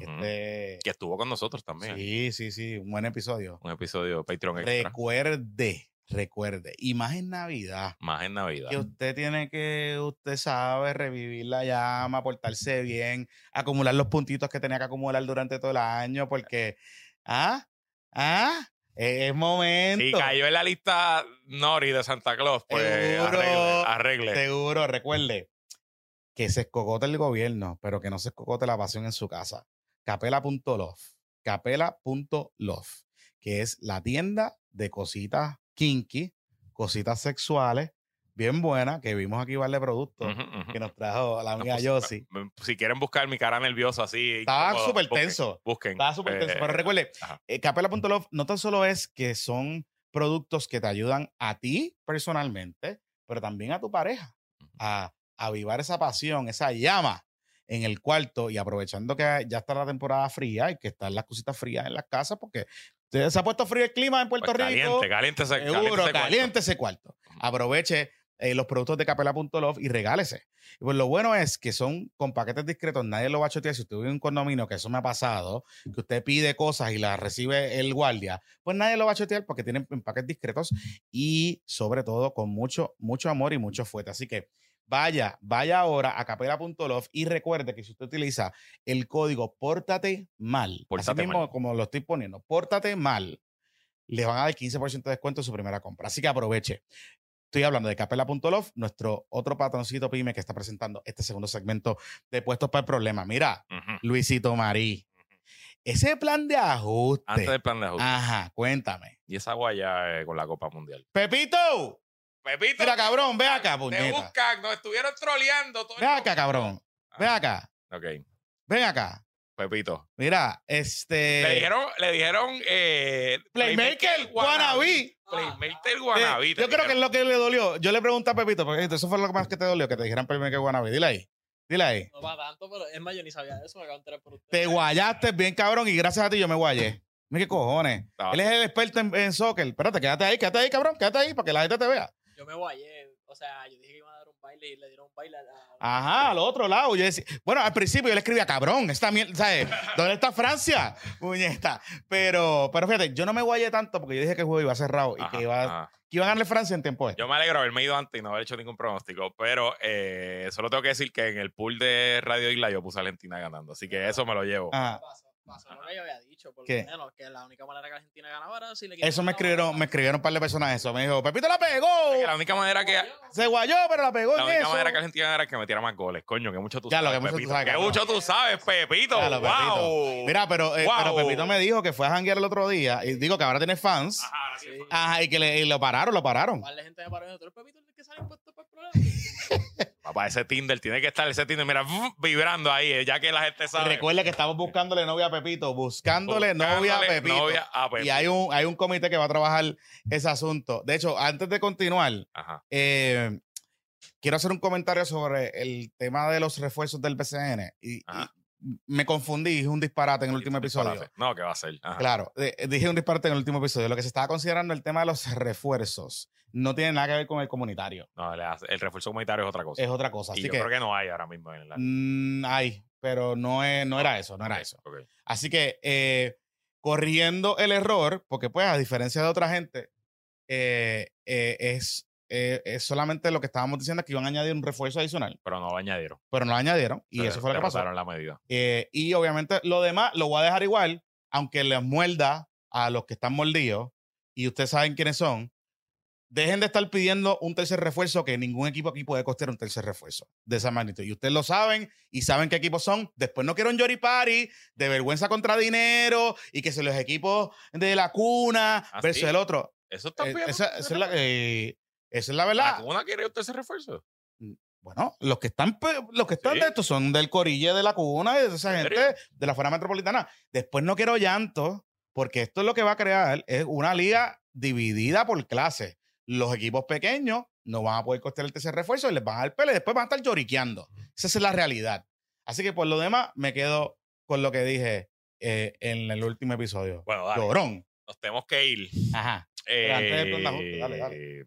Speaker 1: Este,
Speaker 2: Que estuvo con nosotros también.
Speaker 1: sí, sí, sí, un buen episodio.
Speaker 2: Un episodio Patreon extra.
Speaker 1: Recuerde, recuerde. Y más en Navidad.
Speaker 2: Más en Navidad.
Speaker 1: Que usted tiene que, usted sabe, revivir la llama, portarse bien, acumular los puntitos que tenía que acumular durante todo el año, porque, ah, ah, es momento.
Speaker 2: Si cayó en la lista Nori de Santa Claus, pues
Speaker 1: Seguro.
Speaker 2: arregle. arregle.
Speaker 1: Seguro, recuerde que se escogote el gobierno, pero que no se escogote la pasión en su casa. Capela.love. Capela.love, que es la tienda de cositas kinky, cositas sexuales, bien buenas, que vimos aquí varios productos
Speaker 2: Ujú, ujú.
Speaker 1: que nos trajo la
Speaker 2: No,
Speaker 1: amiga
Speaker 2: pues,
Speaker 1: Yossi.
Speaker 2: m- Si quieren buscar mi cara nerviosa así.
Speaker 1: Estaba súper tenso.
Speaker 2: Busquen.
Speaker 1: Estaba súper tenso.
Speaker 2: Eh,
Speaker 1: Pero recuerde,
Speaker 2: ajá.
Speaker 1: eh, Capela.love no tan solo es que son productos que te ayudan a ti personalmente, pero también a tu pareja a avivar esa pasión, esa llama en el cuarto y aprovechando que ya está la temporada fría y que están las cositas frías en las casas porque se se ha puesto frío el clima en Puerto
Speaker 2: Pues
Speaker 1: Rico.
Speaker 2: Caliente, caliente ese, caliente
Speaker 1: Seguro,
Speaker 2: ese cuarto.
Speaker 1: caliente ese cuarto. Aproveche eh, los productos de capela.love y regálese. Y pues lo bueno es que son con paquetes discretos, nadie lo va a chotear. Si usted vive en un condominio, que eso me ha pasado, que usted pide cosas y las recibe el guardia, pues nadie lo va a chotear porque tienen paquetes discretos y sobre todo con mucho, mucho amor y mucho fuerte. Así que vaya, vaya ahora a capela.love y recuerde que si usted utiliza el código Pórtate Mal,
Speaker 2: Pórtate
Speaker 1: así mismo
Speaker 2: mal.
Speaker 1: como lo estoy poniendo, Pórtate Mal, le van a dar 15% de descuento en su primera compra. Así que aproveche. Estoy hablando de capela.love, nuestro otro patroncito pyme que está presentando este segundo segmento de Puestos para el Problema. Mira. Luisito Marí, ese plan de ajuste.
Speaker 2: Antes del plan de ajuste.
Speaker 1: Ajá, cuéntame.
Speaker 2: Y esa guaya eh, con la Copa Mundial.
Speaker 1: Pepito,
Speaker 2: Pepito,
Speaker 1: mira cabrón, ve acá,
Speaker 2: te
Speaker 1: puñeta.
Speaker 2: buscan, nos estuvieron troleando todo el
Speaker 1: Ve acá, cabrón. Ve
Speaker 2: Ah,
Speaker 1: acá,
Speaker 2: Ok,
Speaker 1: ven acá.
Speaker 2: Pepito.
Speaker 1: Mira, este.
Speaker 2: Le dijeron, le dijeron eh,
Speaker 1: Playmaker Wannabe.
Speaker 2: Playmaker
Speaker 1: Eh,
Speaker 2: Wannabe. te
Speaker 1: yo creo que es
Speaker 2: dijeron.
Speaker 1: lo que le dolió. Yo le pregunté a Pepito, porque eso fue lo más que te dolió, que te dijeran Playmaker Wannabe. Dile ahí. Dile ahí.
Speaker 3: No para tanto, pero es más, yo ni sabía de eso, me acabo de enterar por usted.
Speaker 1: Te guayaste bien, cabrón, y gracias a ti yo me guayé. Mira qué cojones.
Speaker 2: Estaba-
Speaker 1: Él es el experto en, en soccer. Espérate, quédate ahí, quédate ahí, cabrón. Quédate ahí para que la gente te vea.
Speaker 3: Yo me guayé, o sea, yo dije que iban a dar un baile y le dieron un baile a la...
Speaker 1: Ajá, al otro lado. Yo decía, bueno, al principio yo le escribía, cabrón, esta mierda, ¿sabes? ¿Dónde está Francia? Puñeta. Pero, pero fíjate, yo no me guayé tanto porque yo dije que el juego iba cerrado y
Speaker 2: Ajá,
Speaker 1: que iba, que iba a ganarle Francia en tiempo.
Speaker 2: Yo me alegro de haberme ido antes y no haber hecho ningún pronóstico, pero eh, solo tengo que decir que en el pool de Radio Isla yo puse a Argentina ganando, así que eso me lo llevo.
Speaker 1: Ajá.
Speaker 3: Pasó lo que yo había dicho, por
Speaker 1: ¿Qué?
Speaker 3: lo menos, que la única manera que Argentina ganaba era si le
Speaker 1: Eso me escribieron, me escribieron un par de personas eso. Me dijo, Pepito la pegó.
Speaker 2: Que la única manera que
Speaker 1: Se guayó, pero la pegó
Speaker 2: la
Speaker 1: en
Speaker 2: única
Speaker 1: eso.
Speaker 2: manera que Argentina ganara es que metiera más goles, coño, que mucho tú
Speaker 1: Ya, lo
Speaker 2: sabes,
Speaker 1: que mucho tú
Speaker 2: Pepito.
Speaker 1: sabes,
Speaker 2: que mucho tú sabes, Pepito.
Speaker 1: Ya, lo, Pepito.
Speaker 2: wow.
Speaker 1: Mira, pero, eh, pero
Speaker 2: Wow.
Speaker 1: Pepito me dijo que fue a janguear el otro día y digo que ahora tiene fans.
Speaker 2: Ajá, ahora sí.
Speaker 1: Ajá, y que le, y lo pararon, lo pararon.
Speaker 3: Un par de gente me paró y dijo, ¿tú eres Pepito el que sale impuesto por el programa?
Speaker 2: Papá, ese Tinder tiene que estar, ese Tinder, mira, vibrando ahí, eh, ya que la gente sabe.
Speaker 1: Recuerda que estamos buscándole novia a Pepito, buscándole, novia a Pepito.
Speaker 2: novia a Pepito.
Speaker 1: Y hay un, hay un comité que va a trabajar ese asunto. De hecho, antes de continuar, eh, quiero hacer un comentario sobre el tema de los refuerzos del BCN. Y, y me confundí, dije un disparate en el último episodio.
Speaker 2: No, ¿qué va a ser? Ajá.
Speaker 1: Claro, dije un disparate en el último episodio. Lo que se estaba considerando el tema de los refuerzos no tiene nada que ver con el comunitario.
Speaker 2: No, el refuerzo comunitario es otra cosa.
Speaker 1: Es otra cosa.
Speaker 2: y
Speaker 1: Así
Speaker 2: yo
Speaker 1: que,
Speaker 2: creo que no hay ahora mismo en la.
Speaker 1: mm, hay, pero no, es, no era eso, no era eso. Así que eh, corriendo el error, porque pues a diferencia de otra gente, eh, eh, es, eh, es solamente lo que estábamos diciendo, que iban a añadir un refuerzo adicional,
Speaker 2: Pero no lo añadieron.
Speaker 1: pero no lo añadieron y eso fue lo que pasó.
Speaker 2: la medida.
Speaker 1: Eh, y obviamente lo demás lo voy a dejar igual, aunque les muerda a los que están mordidos y ustedes saben quiénes son. dejen de estar pidiendo un tercer refuerzo que ningún equipo aquí puede costear un tercer refuerzo de esa magnitud. Y ustedes lo saben y saben qué equipos son. Después no quiero un Yori Party de vergüenza contra dinero y que se los equipos de la cuna
Speaker 2: ¿Ah,
Speaker 1: versus
Speaker 2: sí?
Speaker 1: el otro.
Speaker 2: Eso está
Speaker 1: Eh,
Speaker 2: bien.
Speaker 1: esa, esa es la, eh, esa es la
Speaker 2: ¿La
Speaker 1: verdad.
Speaker 2: cuna quiere usted ese refuerzo?
Speaker 1: Bueno, los que están, los que están
Speaker 2: Sí.
Speaker 1: de esto son del corille de la cuna y de esa
Speaker 2: ¿En
Speaker 1: gente de la fuera metropolitana. Después no quiero llanto, porque esto es lo que va a crear es una liga dividida por clase. Los equipos pequeños no van a poder costear el tercer refuerzo y les van a dar pele, después van a estar lloriqueando. Esa es la realidad. Así que por lo demás, me quedo con lo que dije eh, en el último episodio.
Speaker 2: Bueno, dale.
Speaker 1: Llorón.
Speaker 2: Nos tenemos que ir.
Speaker 1: Ajá. Pero antes de
Speaker 2: Eh,
Speaker 1: dale, dale.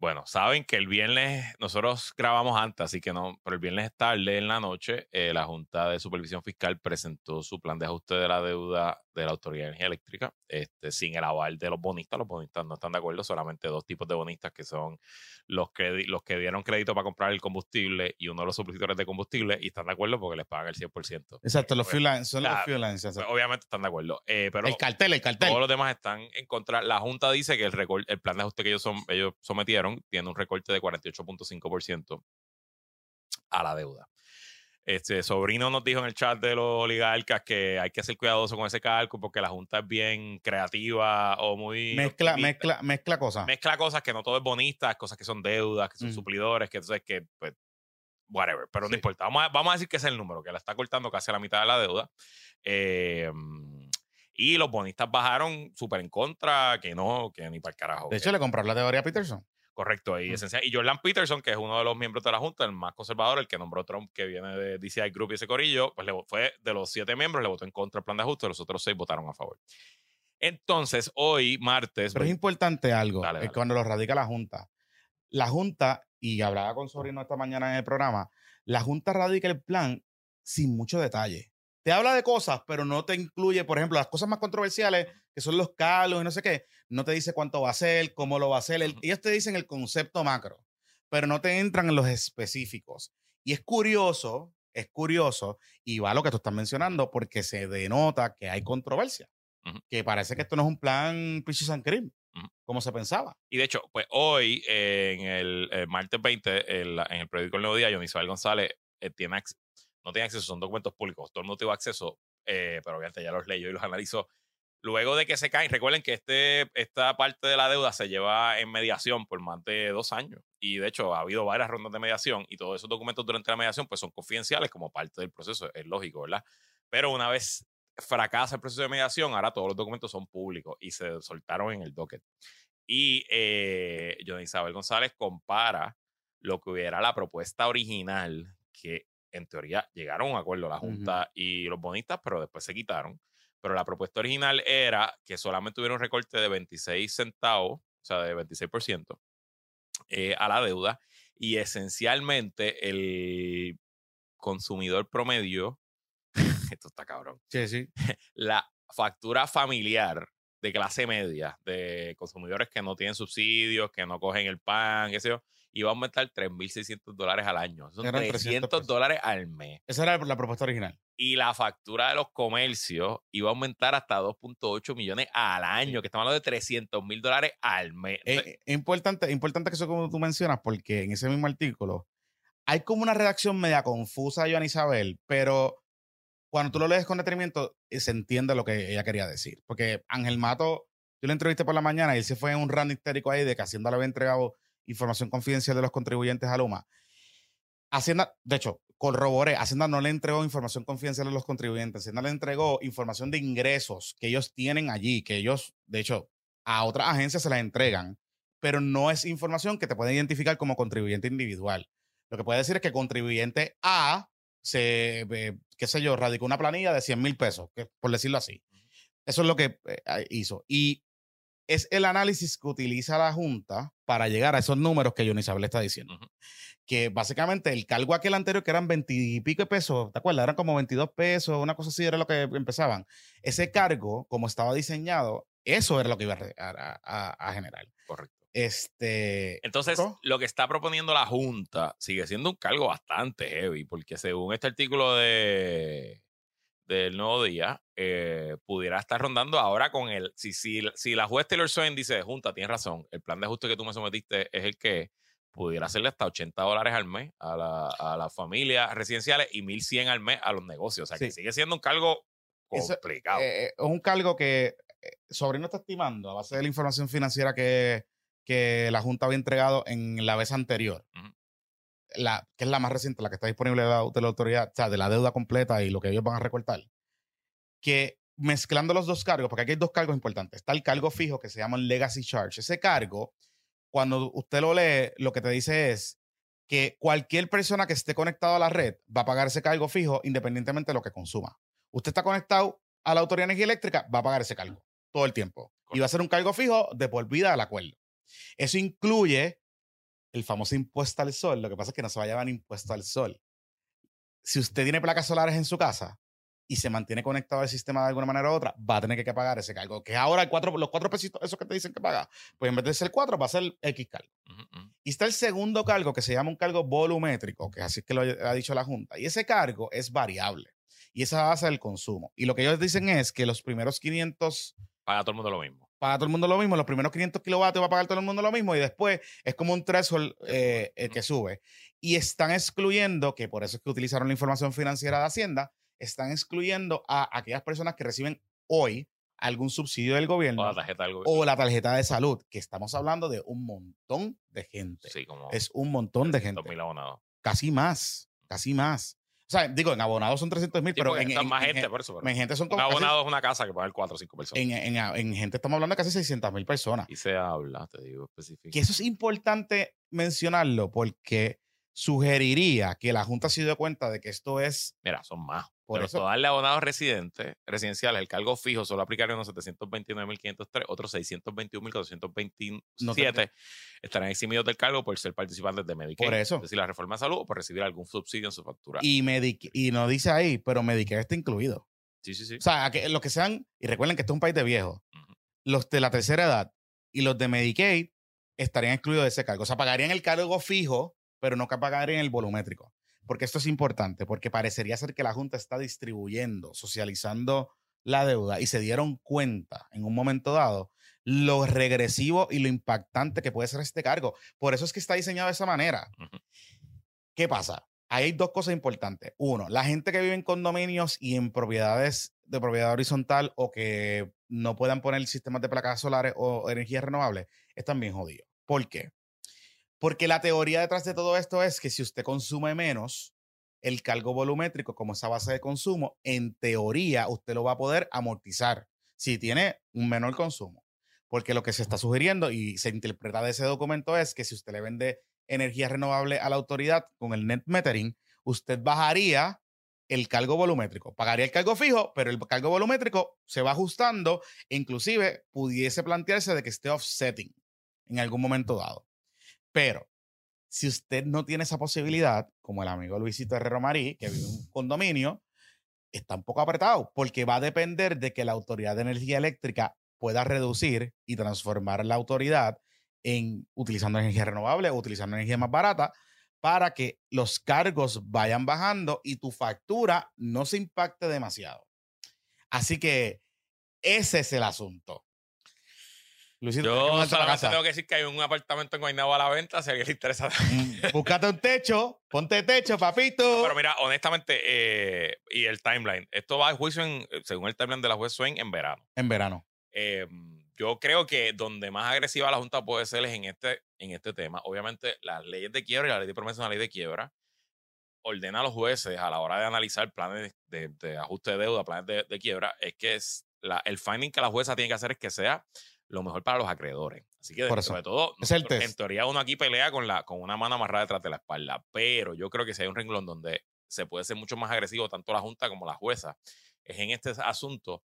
Speaker 2: Bueno, saben que el viernes nosotros grabamos antes, así que no, pero el viernes tarde en la noche, eh, la Junta de Supervisión Fiscal presentó su plan de ajuste de la deuda de la Autoridad de Energía Eléctrica, este, sin el aval de los bonistas. Los bonistas no están de acuerdo, solamente dos tipos de bonistas que son los que, los que dieron crédito para comprar el combustible y uno de los suplidores de combustible y están de acuerdo porque les pagan el 100%.
Speaker 1: Exacto, los
Speaker 2: Pues,
Speaker 1: freelance, son los freelancers.
Speaker 2: pues, obviamente están de acuerdo, eh, pero
Speaker 1: el cartel, el cartel.
Speaker 2: todos los demás están en contra. La Junta dice que el, el plan de ajuste que ellos, son, ellos sometieron tiene un recorte de 48.5% a la deuda. Este sobrino nos dijo en el chat de los oligarcas que hay que ser cuidadoso con ese cálculo porque la Junta es bien creativa o muy.
Speaker 1: Mezcla,
Speaker 2: optimista.
Speaker 1: mezcla, mezcla cosas.
Speaker 2: Mezcla cosas que no todo es bonista, cosas que son deudas, que son
Speaker 1: Ujú.
Speaker 2: suplidores, que entonces que, pues, whatever. Pero no importa. Vamos a, vamos a decir que es el número, que la está cortando casi a la mitad de la deuda. Eh, y los bonistas bajaron súper en contra, que no, que ni para el carajo.
Speaker 1: De hecho, le compraron la teoría a Peterson.
Speaker 2: Correcto, y,
Speaker 1: Mm.
Speaker 2: esencial. y Jordan Peterson, que es uno de los miembros de la Junta, el más conservador, el que nombró Trump, que viene de DCI Group y ese corillo, pues le, fue de los siete miembros, le votó en contra del plan de ajuste, los otros seis votaron a favor. Entonces, hoy, martes,
Speaker 1: Pero es importante algo,
Speaker 2: dale.
Speaker 1: cuando lo radica la Junta. La Junta, y hablaba con Sobrino esta mañana en el programa, la Junta radica el plan sin mucho detalle. Te habla de cosas, pero no te incluye, por ejemplo, las cosas más controversiales, que son los cargos y no sé qué, no te dice cuánto va a ser, cómo lo va a hacer. El- ellos te dicen el concepto macro, pero no te entran en los específicos. Y es curioso, es curioso, y va lo que tú estás mencionando, porque se denota que hay controversia.
Speaker 2: Ujú.
Speaker 1: Que parece que esto no es un plan Peaches and Cream, como se pensaba.
Speaker 2: Y de hecho, pues hoy, eh, en el eh, martes 20, el- en el periódico El Nuevo Día, Johnny Isabel González eh, tiene no tiene acceso, son documentos públicos, todo el mundo tuvo acceso, eh, pero obviamente ya los leyó y los analizó. Luego de que se caen, recuerden que este, esta parte de la deuda se lleva en mediación por más de dos años. Y de hecho, ha habido varias rondas de mediación y todos esos documentos durante la mediación pues son confidenciales como parte del proceso, es lógico, ¿verdad? Pero una vez fracasa el proceso de mediación, ahora todos los documentos son públicos y se soltaron en el docket. Y eh, Johnny Isabel González compara lo que hubiera la propuesta original, que en teoría llegaron a un acuerdo la. Junta y los bonistas, pero después se quitaron. Pero la propuesta original era que solamente hubiera un recorte de 26 centavos, o sea, de 26% eh, a la deuda. Y esencialmente el consumidor promedio, esto está cabrón,
Speaker 1: Sí, sí.
Speaker 2: la factura familiar de clase media, de consumidores que no tienen subsidios, que no cogen el pan, qué sé yo, iba a aumentar 3.600 dólares al año. Son
Speaker 1: Eran
Speaker 2: 300
Speaker 1: 300 pesos.
Speaker 2: dólares al mes.
Speaker 1: Esa era la propuesta original.
Speaker 2: Y la factura de los comercios iba a aumentar hasta 2.8 millones al año, que estamos hablando de 300 mil dólares al mes.
Speaker 1: Es
Speaker 2: Entonces,
Speaker 1: es importante, importante que eso como tú mencionas, porque en ese mismo artículo hay como una redacción media confusa de Joan Isabel, pero cuando tú lo lees con detenimiento, eh, se entiende lo que ella quería decir. Porque Ángel Mato, yo le entrevisté por la mañana y él se fue en un run histérico ahí de que Hacienda le había entregado información confidencial de los contribuyentes a Luma. Hacienda, de hecho, corroboré, Hacienda no le entregó información confidencial a los contribuyentes, Hacienda le entregó información de ingresos que ellos tienen allí, que ellos, de hecho, a otras agencias se las entregan, pero no es información que te puede identificar como contribuyente individual. Lo que puede decir es que contribuyente A se, eh, qué sé yo, radicó una planilla de 100 mil pesos, que- por decirlo así. Eso es lo que eh, hizo. Y es el análisis que utiliza la Junta para llegar a esos números que Johnny Isabel está diciendo. Que básicamente el cargo aquel anterior, que eran 20 y pico de pesos, ¿te acuerdas? Eran como 22 pesos, una cosa así era lo que empezaban. Ese cargo, como estaba diseñado, eso era lo que iba a generar.
Speaker 2: correcto.
Speaker 1: Este.
Speaker 2: Entonces, lo que está proponiendo la Junta sigue siendo un cargo bastante heavy, porque según este artículo de, del nuevo día eh, pudiera estar rondando ahora con el. Si, si, si la juez Taylor Swain dice, Junta, tienes razón, el plan de ajuste que tú me sometiste es el que pudiera hacerle hasta 80 dólares al mes a, la, a las familias residenciales y 1100 al mes a los negocios. O sea, que sigue siendo un cargo
Speaker 1: Eso,
Speaker 2: complicado.
Speaker 1: Eh, es un cargo que eh, Sobrino está estimando a base de la información financiera que, que la Junta había entregado en la vez anterior. La, que es la más reciente, la que está disponible de la, de la autoridad, o sea, de la deuda completa y lo que ellos van a recortar, que mezclando los dos cargos, porque aquí hay dos cargos importantes. Está el cargo fijo que se llama el Legacy Charge. Ese cargo, cuando usted lo lee, lo que te dice es que cualquier persona que esté conectada a la red va a pagar ese cargo fijo independientemente de lo que consuma. Usted está conectado a la Autoridad de Energía Eléctrica, va a pagar ese cargo todo el tiempo. Y va a ser un cargo fijo de por vida al acuerdo. Eso incluye el famoso impuesto al sol. Lo que pasa es que no se va a llamar impuesto al sol. Si usted tiene placas solares en su casa y se mantiene conectado al sistema de alguna manera u otra, va a tener que pagar ese cargo. Que ahora el cuatro, los cuatro pesitos, esos que te dicen que paga, pues en vez de ser cuatro, va a ser X cargo. Y está el segundo cargo que se llama un cargo volumétrico, que así es que lo ha dicho la Junta. Y ese cargo es variable. Y esa base del consumo. Y lo que ellos dicen es que los primeros 500,
Speaker 2: Paga todo el mundo lo mismo.
Speaker 1: Paga todo el mundo lo mismo, los primeros 500 kilovatios va a pagar todo el mundo lo mismo y después es como un threshold eh, el que sube. Y están excluyendo, que por eso es que utilizaron la información financiera de Hacienda, están excluyendo a aquellas personas que reciben hoy algún subsidio del gobierno
Speaker 2: O la tarjeta del
Speaker 1: o
Speaker 2: gobierno.
Speaker 1: la tarjeta de salud, que estamos hablando de un montón de gente.
Speaker 2: Sí, como
Speaker 1: Es un montón de gente.
Speaker 2: 2.000 abonados.
Speaker 1: Casi más, casi más. O sea, digo, en abonados son 300 mil,
Speaker 2: Sí,
Speaker 1: pero en, en-
Speaker 2: más
Speaker 1: en
Speaker 2: gente,
Speaker 1: gen-
Speaker 2: por eso. pero
Speaker 1: en gente son
Speaker 2: Un
Speaker 1: como casi-
Speaker 2: abonado es una casa que pagan 4 o 5 personas.
Speaker 1: en, en- en gente estamos hablando de casi 600 mil personas.
Speaker 2: Y se habla, te digo específico.
Speaker 1: Que eso es importante mencionarlo porque sugeriría que la Junta se dio cuenta de que esto es
Speaker 2: Mira, son más.
Speaker 1: Por
Speaker 2: Pero
Speaker 1: eso-
Speaker 2: a abonados residentes, residenciales, el cargo fijo solo aplicaría unos 729.503, otros 621.427
Speaker 1: No
Speaker 2: estarán eximidos del cargo por ser participantes de Medicaid.
Speaker 1: Por eso.
Speaker 2: Es decir, la reforma de salud o por recibir algún subsidio en su factura.
Speaker 1: y Medic y no dice ahí, pero Medicare está incluido.
Speaker 2: sí, sí, sí.
Speaker 1: O sea, que los que sean, y recuerden que este es un país de viejos, los de la tercera edad y los de Medicaid estarían excluidos de ese cargo. O sea, pagarían el cargo fijo, pero no pagarían el volumétrico. Porque esto es importante, porque parecería ser que la Junta está distribuyendo, socializando la deuda y se dieron cuenta en un momento dado lo regresivo y lo impactante que puede ser este cargo. Por eso es que está diseñado de esa manera. ¿Qué pasa? Ahí hay dos cosas importantes. Uno, la gente que vive en condominios y en propiedades de propiedad horizontal o que no puedan poner sistemas de placas solares o energías renovables están bien jodidos. ¿Por qué? Porque la teoría detrás de todo esto es que si usted consume menos, el cargo volumétrico como esa base de consumo, en teoría usted lo va a poder amortizar si tiene un menor consumo. Porque lo que se está sugiriendo y se interpreta de ese documento es que si usted le vende energía renovable a la autoridad con el net metering, usted bajaría el cargo volumétrico. Pagaría el cargo fijo, pero el cargo volumétrico se va ajustando inclusive pudiese plantearse de que esté offsetting en algún momento dado. Pero si usted no tiene esa posibilidad, como el amigo Luisito Herrero Marí, que vive en un condominio, está un poco apretado porque va a depender de que la Autoridad de Energía Eléctrica pueda reducir y transformar la autoridad en utilizando energía renovable o utilizando energía más barata para que los cargos vayan bajando y tu factura no se impacte demasiado. Así que ese es el asunto. Luisito, ¿qué
Speaker 2: Yo solamente tengo que decir que hay un apartamento en Guaynabo a la venta, si a alguien le interesa.
Speaker 1: Mm, Búscate un techo, ponte techo, papito.
Speaker 2: Pero mira, honestamente, eh, y el timeline, esto va a juicio, en, según el timeline de la juez Swain, en verano.
Speaker 1: en verano.
Speaker 2: Eh, yo creo que donde más agresiva la Junta puede ser es en este, en este tema. Obviamente, las leyes de quiebra y la ley de promesa es una ley de quiebra. Ordena a los jueces a la hora de analizar planes de, de ajuste de deuda, planes de, de quiebra, es que es la, el finding que la jueza tiene que hacer es que sea lo mejor para los acreedores. Así que,
Speaker 1: Por
Speaker 2: de todo,
Speaker 1: Es el
Speaker 2: nosotros-
Speaker 1: test.
Speaker 2: en teoría uno aquí pelea con, la, con una mano amarrada detrás de la espalda, pero yo creo que si hay un renglón donde se puede ser mucho más agresivo tanto la Junta como la jueza, es en este asunto,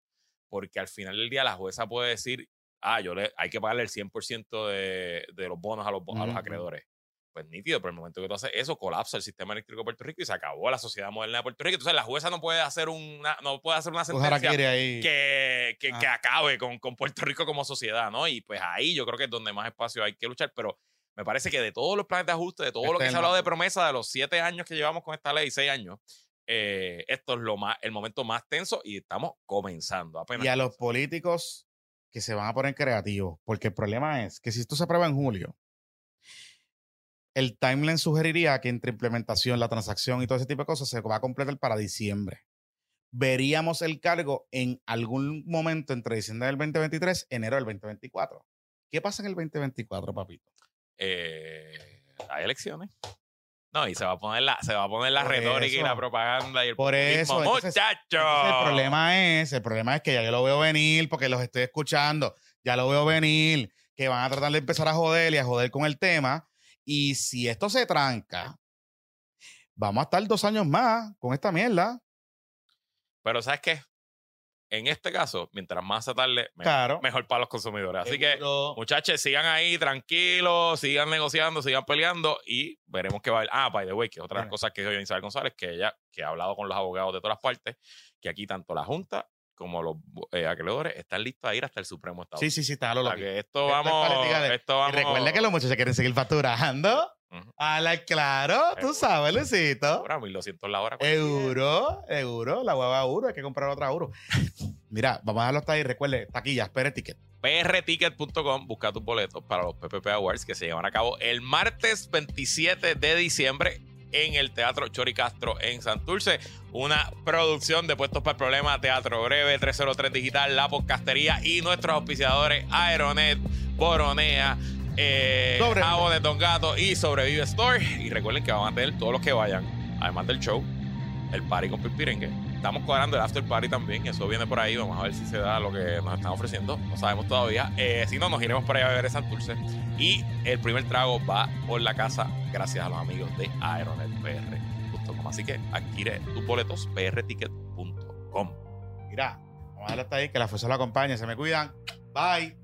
Speaker 2: porque al final del día la jueza puede decir, ah, yo le, hay que pagarle el 100% de, de los bonos a los, a los acreedores. Pues nítido, pero el momento que tú haces eso, colapsa el sistema eléctrico de Puerto Rico y se acabó la sociedad moderna de Puerto Rico. Entonces la jueza no puede hacer una, no puede hacer una sentencia
Speaker 1: ahí.
Speaker 2: que, que, que
Speaker 1: Ah.
Speaker 2: acabe con, con Puerto Rico como sociedad, ¿no? Y pues ahí yo creo que es donde más espacio hay que luchar, pero me parece que de todos los planes de ajuste, de todo lo que se ha hablado de promesa de los siete años que llevamos con esta ley, seis años, eh, esto es lo más, el momento más tenso y estamos comenzando apenas.
Speaker 1: Y a los políticos que se van a poner creativos, porque el problema es que si esto se aprueba en julio, el timeline sugeriría que entre implementación, la transacción y todo ese tipo de cosas se va a completar para diciembre. Veríamos el cargo en algún momento entre diciembre del 2023 enero del 2024. ¿Qué pasa en el 2024, papito?
Speaker 2: Eh, hay elecciones. No, y se va a poner la, se va a poner la
Speaker 1: Por
Speaker 2: retórica y la propaganda y el
Speaker 1: Por eso, entonces-
Speaker 2: ¡Muchachos!
Speaker 1: Entonces, el problema es, el problema es que ya yo lo veo venir porque los estoy escuchando, ya lo veo venir, que van a tratar de empezar a joder y a joder con el tema. Y si esto se tranca, vamos a estar dos años más con esta mierda.
Speaker 2: Pero ¿sabes qué? En este caso, mientras más se tarde, mejor,
Speaker 1: Claro.
Speaker 2: mejor para los consumidores. Así que, muchachos, sigan ahí tranquilos, sigan negociando, sigan peleando y veremos qué va a haber. Ah, by the way, que otra de las cosas que dijo Isabel González, que ella, que ha hablado con los abogados de todas partes, que aquí tanto la Junta como los eh, acreedores están listos a ir hasta el Supremo Estado.
Speaker 1: Sí, sí, sí, está lo
Speaker 2: O sea,
Speaker 1: loco.
Speaker 2: que esto
Speaker 1: Esto es
Speaker 2: vamos, esto
Speaker 1: Y
Speaker 2: vamos.
Speaker 1: recuerda que los muchachos quieren seguir facturando.
Speaker 2: Ujú.
Speaker 1: A la claro, tú sabes, Luisito.
Speaker 2: Ahora, 1200 la hora.
Speaker 1: Euro, euro, la hueva euro, hay que comprar otra euro. Mira, vamos a dejarlo hasta ahí. Recuerde, taquillas, Pere Ticket.
Speaker 2: prticket.com, busca tus boletos para los PPP Awards que se llevan a cabo el martes 27 de diciembre en el Teatro Chori Castro en Santurce. Una producción de Puestos para el Problema, Teatro Breve, 303 Digital, La Podcastería y nuestros auspiciadores Aeronet, Boronea, eh. Jabones Don Gato y Sobrevive Store. Y recuerden que van a tener todos los que vayan, además del show, el party con Pipirengue. Estamos cuadrando el after party también. Eso viene por ahí. Vamos a ver si se da lo que nos están ofreciendo. No sabemos todavía. Eh, si no, nos iremos para allá a beber en Santurce. Y el primer trago va por la casa gracias a los amigos de aeronetpr.com. Así que adquiere tus boletos prticket.com.
Speaker 1: Mira, vamos a dejarlo hasta ahí. Que la fuerza lo acompañe. Se me cuidan. Bye.